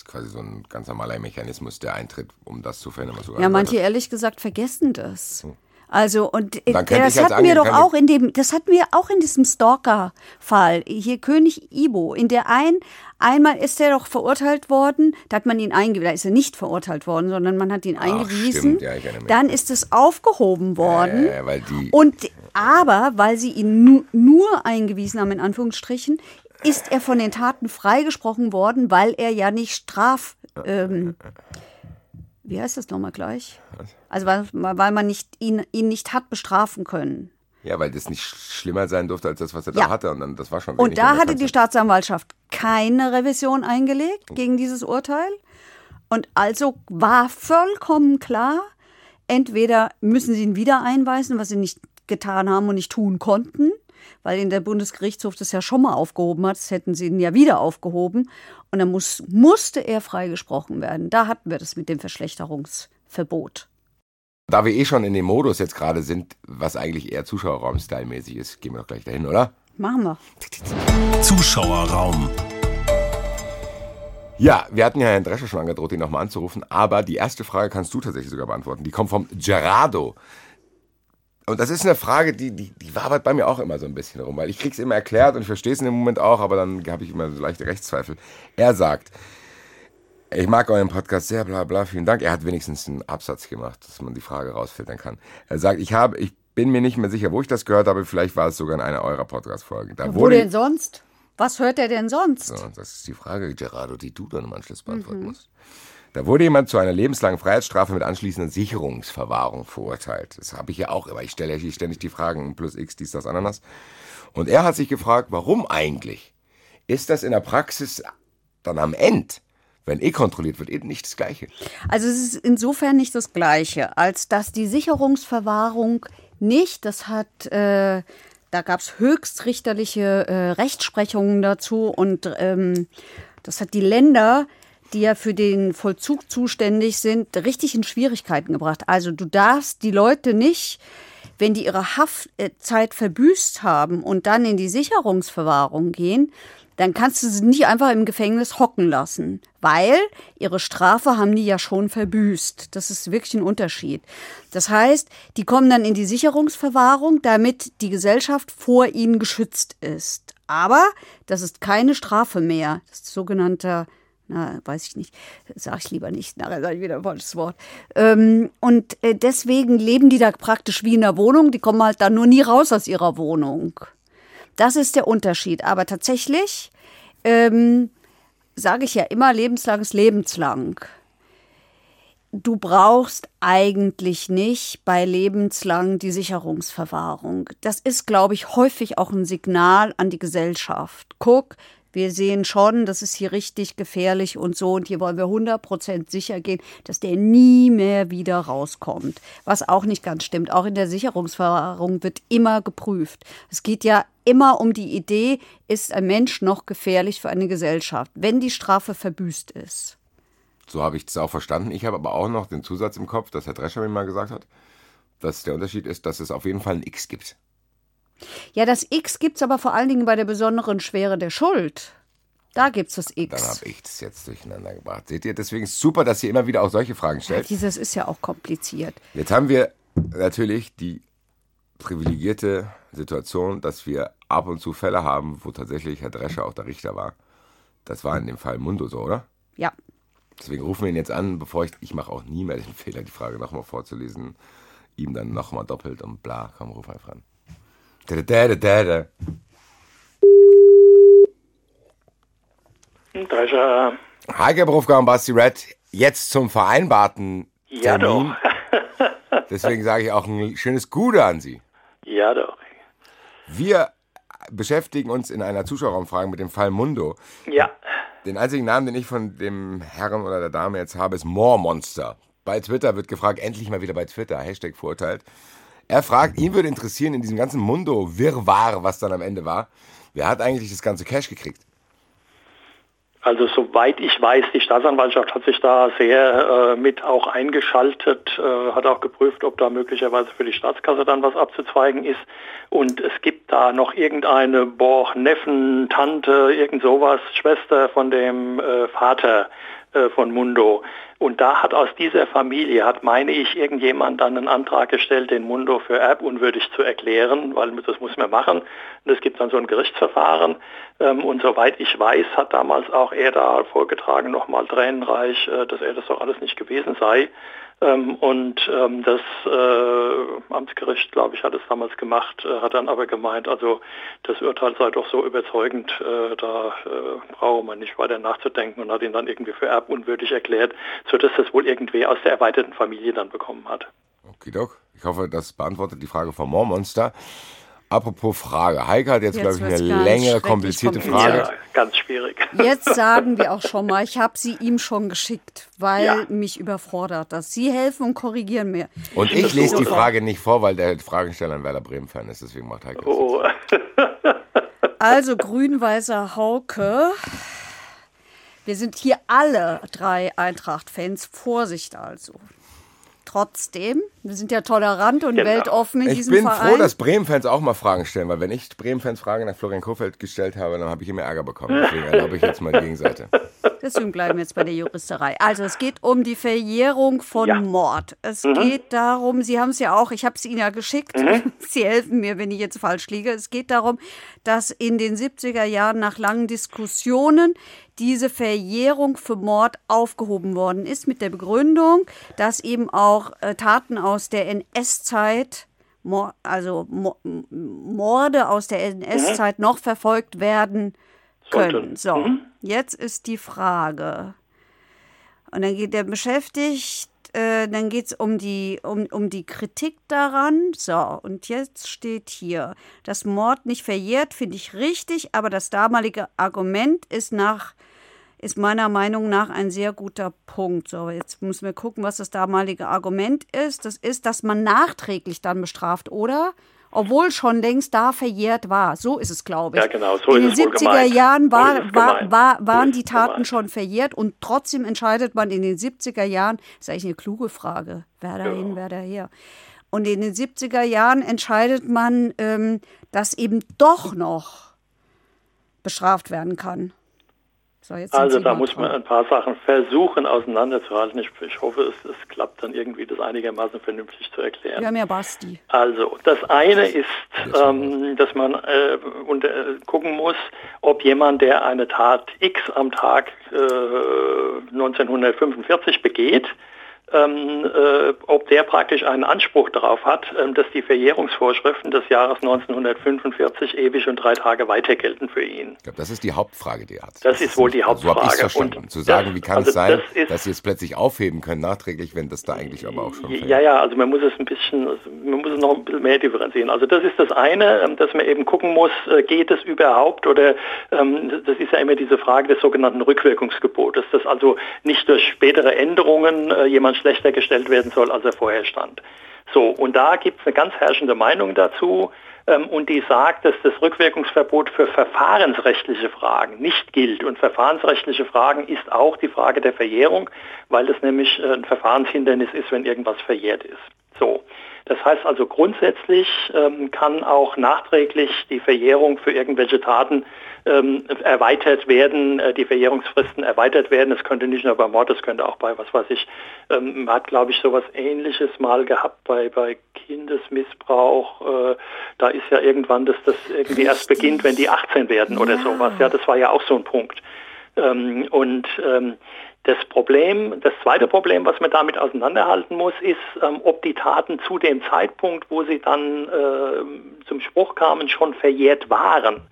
ist quasi so ein ganz normaler Mechanismus, der eintritt, um das zu verhindern. Ja, manche ehrlich gesagt vergessen das. Hm. Also und das hatten wir doch auch in dem, das hatten wir auch in diesem Stalker-Fall. Hier König Ibo. In der ein, einmal ist er doch verurteilt worden, da hat man ihn eingewiesen, da ist er nicht verurteilt worden, sondern man hat ihn Ach, eingewiesen. Ja, Dann ist es aufgehoben worden. Ja, ja, und aber weil sie ihn nu, nur eingewiesen haben in Anführungsstrichen, ist er von den Taten freigesprochen worden, weil er ja nicht straf. Ähm, wie heißt das nochmal gleich? Also weil, weil man nicht, ihn, ihn nicht hat bestrafen können. Ja, weil das nicht schlimmer sein durfte als das, was er ja. da hatte. Und dann, das war schon Und da hatte die Staatsanwaltschaft keine Revision eingelegt gegen dieses Urteil. Und also war vollkommen klar, entweder müssen sie ihn wieder einweisen, was sie nicht getan haben und nicht tun konnten, weil in der Bundesgerichtshof das ja schon mal aufgehoben hat, das hätten sie ihn ja wieder aufgehoben. Und dann muss, musste er freigesprochen werden. Da hatten wir das mit dem Verschlechterungsverbot. Da wir eh schon in dem Modus jetzt gerade sind, was eigentlich eher Zuschauerraum-Style-mäßig ist, gehen wir doch gleich dahin, oder? Machen wir. Zuschauerraum. Ja, wir hatten ja Herrn Drescher schon angedroht, ihn nochmal anzurufen, aber die erste Frage kannst du tatsächlich sogar beantworten. Die kommt vom Gerardo. Und das ist eine Frage, die, die, die wabert bei mir auch immer so ein bisschen rum, weil ich krieg's immer erklärt und ich verstehe es in dem Moment auch, aber dann habe ich immer so leichte Rechtszweifel. Er sagt, ich mag euren Podcast sehr, bla bla, vielen Dank. Er hat wenigstens einen Absatz gemacht, dass man die Frage rausfiltern kann. Er sagt, ich habe, ich bin mir nicht mehr sicher, wo ich das gehört habe, vielleicht war es sogar in einer eurer Podcast-Folgen. Wo denn sonst? Was hört er denn sonst? So, das ist die Frage, Gerardo, die du dann im Anschluss beantworten mhm. musst. Da wurde jemand zu einer lebenslangen Freiheitsstrafe mit anschließender Sicherungsverwahrung verurteilt. Das habe ich ja auch, aber ich stelle hier ständig die Fragen plus X, dies, das, Ananas. Und er hat sich gefragt, warum eigentlich? Ist das in der Praxis dann am Ende, wenn eh kontrolliert wird, eben nicht das Gleiche? Also es ist insofern nicht das Gleiche, als dass die Sicherungsverwahrung nicht, das hat äh, da gab es höchstrichterliche äh, Rechtsprechungen dazu und ähm, das hat die Länder, die ja für den Vollzug zuständig sind, richtig in Schwierigkeiten gebracht. Also du darfst die Leute nicht, wenn die ihre Haftzeit verbüßt haben und dann in die Sicherungsverwahrung gehen, dann kannst du sie nicht einfach im Gefängnis hocken lassen, weil ihre Strafe haben die ja schon verbüßt. Das ist wirklich ein Unterschied. Das heißt, die kommen dann in die Sicherungsverwahrung, damit die Gesellschaft vor ihnen geschützt ist. Aber das ist keine Strafe mehr. Das ist sogenannter na, weiß ich nicht, sage ich lieber nicht, nachher sage ich wieder ein falsches Wort. Ähm, und äh, deswegen leben die da praktisch wie in der Wohnung, die kommen halt dann nur nie raus aus ihrer Wohnung. Das ist der Unterschied. Aber tatsächlich ähm, sage ich ja immer, lebenslang ist lebenslang. Du brauchst eigentlich nicht bei lebenslang die Sicherungsverwahrung. Das ist, glaube ich, häufig auch ein Signal an die Gesellschaft. Guck, wir sehen schon, das ist hier richtig gefährlich und so. Und hier wollen wir 100% sicher gehen, dass der nie mehr wieder rauskommt. Was auch nicht ganz stimmt. Auch in der Sicherungsverwahrung wird immer geprüft. Es geht ja immer um die Idee, ist ein Mensch noch gefährlich für eine Gesellschaft, wenn die Strafe verbüßt ist. So habe ich das auch verstanden. Ich habe aber auch noch den Zusatz im Kopf, dass Herr Drescher mir mal gesagt hat, dass der Unterschied ist, dass es auf jeden Fall ein X gibt. Ja, das X gibt es aber vor allen Dingen bei der besonderen Schwere der Schuld. Da gibt es das X. Dann habe ich das jetzt durcheinander gebracht. Seht ihr, deswegen ist es super, dass ihr immer wieder auch solche Fragen stellt. Ja, dieses ist ja auch kompliziert. Jetzt haben wir natürlich die privilegierte Situation, dass wir ab und zu Fälle haben, wo tatsächlich Herr Drescher auch der Richter war. Das war in dem Fall Mundo so, oder? Ja. Deswegen rufen wir ihn jetzt an, bevor ich, ich mache auch nie mehr den Fehler, die Frage nochmal vorzulesen, ihm dann nochmal doppelt und bla, komm, ruf einfach an. Drescher. Heike Berufka und Basti Red, jetzt zum vereinbarten Termin. Ja doch. Deswegen sage ich auch ein schönes Gute an Sie. Ja doch. Wir beschäftigen uns in einer Zuschauerraumfrage mit dem Fall Mundo. Ja. Den einzigen Namen, den ich von dem Herrn oder der Dame jetzt habe, ist Moormonster. Bei Twitter wird gefragt, endlich mal wieder bei Twitter, Hashtag verurteilt. Er fragt, ihn würde interessieren in diesem ganzen Mundo-Wirrwarr, was dann am Ende war, wer hat eigentlich das ganze Cash gekriegt? Also soweit ich weiß, die Staatsanwaltschaft hat sich da sehr äh, mit auch eingeschaltet, äh, hat auch geprüft, ob da möglicherweise für die Staatskasse dann was abzuzweigen ist. Und es gibt da noch irgendeine, boah, Neffen, Tante, irgend sowas, Schwester von dem äh, Vater äh, von Mundo. Und da hat aus dieser Familie, hat meine ich, irgendjemand dann einen Antrag gestellt, den Mundo für erbunwürdig zu erklären, weil das muss man machen. Und es gibt dann so ein Gerichtsverfahren. Ähm, und soweit ich weiß, hat damals auch er da vorgetragen, nochmal tränenreich, äh, dass er das doch alles nicht gewesen sei. Ähm, und ähm, das äh, Amtsgericht, glaube ich, hat es damals gemacht, äh, hat dann aber gemeint, also das Urteil sei doch so überzeugend, äh, da äh, brauche man nicht weiter nachzudenken und hat ihn dann irgendwie für erbunwürdig erklärt, sodass das wohl irgendwie aus der erweiterten Familie dann bekommen hat. Okidok. Ich hoffe, das beantwortet die Frage vom Moormonster. Apropos Frage. Heike hat jetzt, jetzt glaube ich, eine längere, komplizierte Frage. Ja, ganz schwierig. [LAUGHS] Jetzt sagen wir auch schon mal, ich habe sie ihm schon geschickt, weil ja. mich überfordert das. Sie helfen und korrigieren mir. Und ich lese die Frage nicht vor, weil der Fragesteller ein Werder Bremen-Fan ist. Deswegen macht Heike oh. [LAUGHS] Also grün-weißer Hauke. Wir sind hier alle drei Eintracht-Fans. Vorsicht also trotzdem. Wir sind ja tolerant und genau. weltoffen in ich diesem Verein. Ich bin froh, dass Bremen-Fans auch mal Fragen stellen, weil wenn ich Bremen-Fans Fragen nach Florian Kofeld gestellt habe, dann habe ich immer Ärger bekommen. Deswegen erlaube ich jetzt mal die Gegenseite. [LAUGHS] Deswegen bleiben wir jetzt bei der Juristerei. Also es geht um die Verjährung von ja. Mord. Es mhm. geht darum, Sie haben es ja auch, ich habe es Ihnen ja geschickt, mhm. [LAUGHS] Sie helfen mir, wenn ich jetzt falsch liege. Es geht darum, dass in den 70er Jahren nach langen Diskussionen diese Verjährung für Mord aufgehoben worden ist, mit der Begründung, dass eben auch äh, Taten aus der NS-Zeit also Morde aus der NS-Zeit mhm. noch verfolgt werden können. So, mhm. jetzt ist die Frage. Und dann geht der beschäftigt, äh, dann geht es um die, um, um die Kritik daran. So, und jetzt steht hier, das Mord nicht verjährt, finde ich richtig, aber das damalige Argument ist nach ist meiner Meinung nach ein sehr guter Punkt. So, jetzt müssen wir gucken, was das damalige Argument ist. Das ist, dass man nachträglich dann bestraft, oder? obwohl schon längst da verjährt war. So ist es, glaube ich. Ja, genau. So In den 70er Jahren war, war, war, waren die Taten gemeint. schon verjährt und trotzdem entscheidet man in den 70er Jahren, das ist eigentlich eine kluge Frage, wer dahin, ja. wer daher. Und in den 70er Jahren entscheidet man, ähm, dass eben doch noch bestraft werden kann. So, also da muss man ein paar Sachen versuchen auseinanderzuhalten. Ich, ich hoffe, es, es, klappt dann irgendwie, das einigermaßen vernünftig zu erklären. Wir haben ja Basti. Also das eine ist, ähm, dass man äh, unter, gucken muss, ob jemand, der eine Tat X am Tag äh, 1945 begeht, ähm, äh, ob der praktisch einen Anspruch darauf hat, ähm, dass die Verjährungsvorschriften des Jahres 1945 ewig und drei Tage weiter gelten für ihn. Ich glaube, das ist die Hauptfrage, die er hat. Das, das ist wohl die Hauptfrage. So habe ich verstanden. Und zu sagen, das, wie kann also es sein, das dass Sie es plötzlich aufheben können, nachträglich, wenn das da eigentlich aber auch schon Ja, ja, also man muss es ein bisschen, man muss es noch ein bisschen mehr differenzieren. Also das ist das eine, ähm, dass man eben gucken muss, äh, geht es überhaupt oder ähm, das ist ja immer diese Frage des sogenannten Rückwirkungsgebotes, dass also nicht durch spätere Änderungen äh, jemand schlechter gestellt werden soll, als er vorher stand. So, und da gibt es eine ganz herrschende Meinung dazu ähm, und die sagt, dass das Rückwirkungsverbot für verfahrensrechtliche Fragen nicht gilt. Und verfahrensrechtliche Fragen ist auch die Frage der Verjährung, weil es nämlich ein Verfahrenshindernis ist, wenn irgendwas verjährt ist. So. Das heißt also grundsätzlich ähm, kann auch nachträglich die Verjährung für irgendwelche Taten ähm, erweitert werden, äh, die Verjährungsfristen erweitert werden. Es könnte nicht nur bei Mord, es könnte auch bei, was weiß ich, ähm, man hat, glaube ich, sowas ähnliches mal gehabt bei, bei Kindesmissbrauch. Äh, da ist ja irgendwann, dass das irgendwie erst beginnt, wenn die 18 werden ja. oder sowas. Ja, das war ja auch so ein Punkt. Ähm, und ähm, das Problem, das zweite Problem, was man damit auseinanderhalten muss, ist, ähm, ob die Taten zu dem Zeitpunkt, wo sie dann äh, zum Spruch kamen, schon verjährt waren.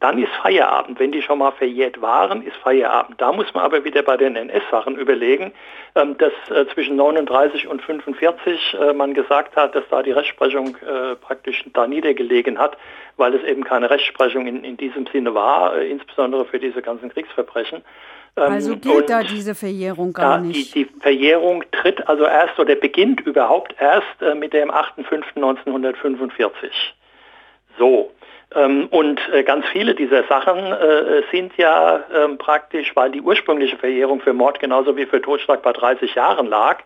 Dann ist Feierabend. Wenn die schon mal verjährt waren, ist Feierabend. Da muss man aber wieder bei den NS-Sachen überlegen, ähm, dass äh, zwischen 39 und 45 äh, man gesagt hat, dass da die Rechtsprechung äh, praktisch da niedergelegen hat, weil es eben keine Rechtsprechung in, in diesem Sinne war, äh, insbesondere für diese ganzen Kriegsverbrechen. Ähm, also gilt da diese Verjährung gar nicht? Die, die, Verjährung tritt also erst oder beginnt überhaupt erst äh, mit dem 8.5.1945. So. Ähm, und äh, ganz viele dieser Sachen sind ja ähm, praktisch, weil die ursprüngliche Verjährung für Mord genauso wie für Totschlag bei 30 Jahren lag,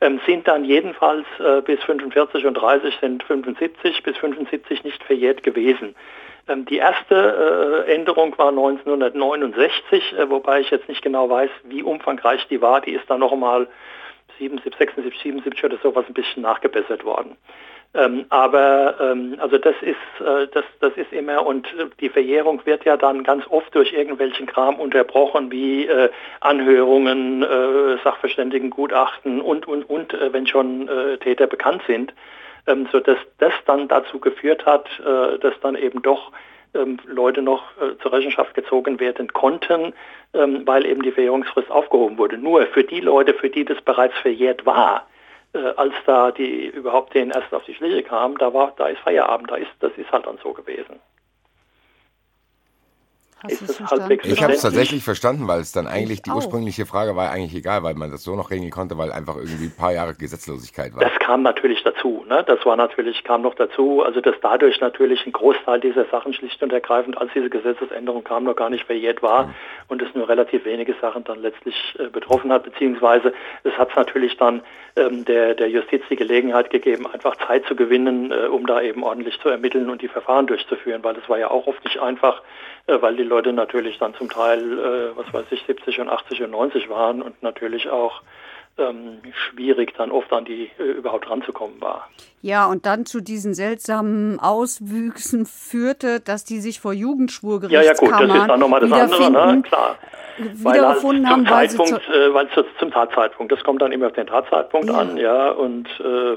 ähm, sind dann jedenfalls äh, bis 45 und 30 sind 75 bis 75 nicht verjährt gewesen. Ähm, die erste äh, Änderung war 1969, äh, wobei ich jetzt nicht genau weiß, wie umfangreich die war. Die ist dann noch einmal 77, 76, 77 oder sowas ein bisschen nachgebessert worden. Ähm, aber ähm, also das ist äh, das das ist immer und die Verjährung wird ja dann ganz oft durch irgendwelchen Kram unterbrochen wie äh, Anhörungen, äh, Sachverständigengutachten und und und äh, wenn schon äh, Täter bekannt sind ähm, sodass das dann dazu geführt hat, äh, dass dann eben doch ähm, Leute noch äh, zur Rechenschaft gezogen werden konnten, ähm, weil eben die Verjährungsfrist aufgehoben wurde. Nur für die Leute, für die das bereits verjährt war, äh, als da die überhaupt denen erst auf die Schliche kam, da war, da ist Feierabend, da ist, das ist halt dann so gewesen. Hast Ist das verstanden? halbwegs Ich habe es tatsächlich verstanden, weil es dann eigentlich Ich die auch. ursprüngliche Frage war eigentlich egal, weil man das so noch regeln konnte, weil einfach irgendwie ein paar Jahre Gesetzlosigkeit war. Das kam natürlich dazu. Ne? Das war natürlich, kam noch dazu, also dass dadurch natürlich ein Großteil dieser Sachen schlicht und ergreifend, als diese Gesetzesänderung kam, noch gar nicht verjährt war und es nur relativ wenige Sachen dann letztlich äh, betroffen hat, beziehungsweise es hat natürlich dann ähm, der, der Justiz die Gelegenheit gegeben, einfach Zeit zu gewinnen, äh, um da eben ordentlich zu ermitteln und die Verfahren durchzuführen, weil das war ja auch oft nicht einfach, weil die Leute natürlich dann zum Teil, äh, was weiß ich, 70 und 80 und 90 waren und natürlich auch ähm, schwierig dann oft an die äh, überhaupt ranzukommen war. Ja, und dann zu diesen seltsamen Auswüchsen führte, dass die sich vor Ja, ja gut, Jugendschwurgerichtskammern das ist dann nochmal das andere, ne? klar. wiedergefunden halt haben, zum weil sie Zeitpunkt, zu, äh, weil zu, zum Tatzeitpunkt, das kommt dann immer auf den Tatzeitpunkt Ja. an, ja, und äh,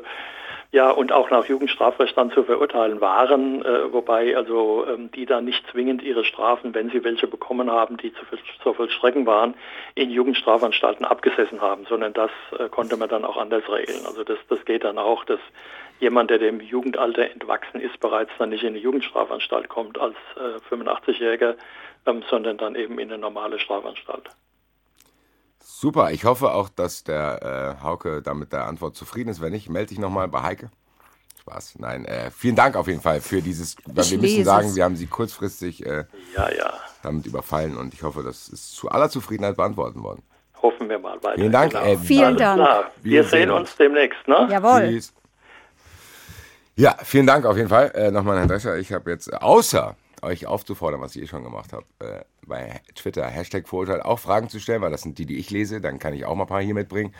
ja, und auch nach Jugendstrafrecht dann zu verurteilen waren, äh, wobei also ähm, die dann nicht zwingend ihre Strafen, wenn sie welche bekommen haben, die zu, zu vollstrecken waren, in Jugendstrafanstalten abgesessen haben, sondern das äh, konnte man dann auch anders regeln. Also das, das geht dann auch, dass jemand, der dem Jugendalter entwachsen ist, bereits dann nicht in eine Jugendstrafanstalt kommt als äh, 85-Jähriger, ähm, sondern dann eben in eine normale Strafanstalt. Super, ich hoffe auch, dass der äh, Hauke da mit der Antwort zufrieden ist. Wenn nicht, melde dich nochmal bei Heike. Spaß. Nein, äh, vielen Dank auf jeden Fall für dieses. Weil Ich wir müssen sagen, es. wir haben sie kurzfristig äh, Ja, ja. damit überfallen und ich hoffe, das ist zu aller Zufriedenheit beantwortet worden. Hoffen wir mal weiter. Vielen Dank. Genau. Äh, Vielen Dank. Klar. Wir, Wir sehen uns demnächst, ne? Jawohl. Tschüss. Ja, vielen Dank auf jeden Fall. Äh, Nochmal an Herrn Drescher. Ich habe jetzt, außer euch aufzufordern, was ich eh schon gemacht habe, äh, bei Twitter Hashtag Vorurteil auch Fragen zu stellen, weil das sind die, die ich lese. Dann kann ich auch mal ein paar hier mitbringen.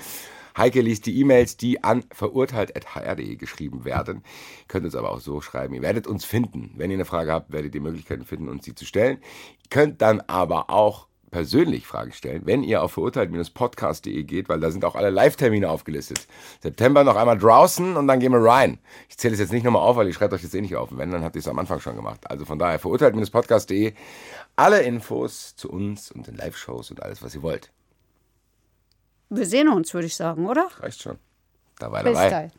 Heike liest die E-Mails, die an verurteilt.hr.de geschrieben werden. Ihr könnt uns aber auch so schreiben. Ihr werdet uns finden. Wenn ihr eine Frage habt, werdet ihr Möglichkeiten finden, uns die zu stellen. Ihr könnt dann aber auch persönlich Fragen stellen, wenn ihr auf verurteilt-podcast.de geht, weil da sind auch alle Live-Termine aufgelistet. September noch einmal draußen und dann gehen wir rein. Ich zähle es jetzt nicht nochmal auf, weil ihr schreibt euch jetzt eh nicht auf. Und Wenn, dann habt ihr es am Anfang schon gemacht. Also von daher verurteilt-podcast.de alle Infos zu uns und den Live-Shows und alles, was ihr wollt. Wir sehen uns, würde ich sagen, oder? Reicht schon. Da war er Bis dabei. dahin.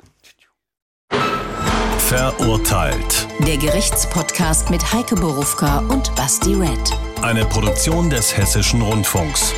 Verurteilt. Der Gerichtspodcast mit Heike Borufka und Basti Red. Eine Produktion des Hessischen Rundfunks.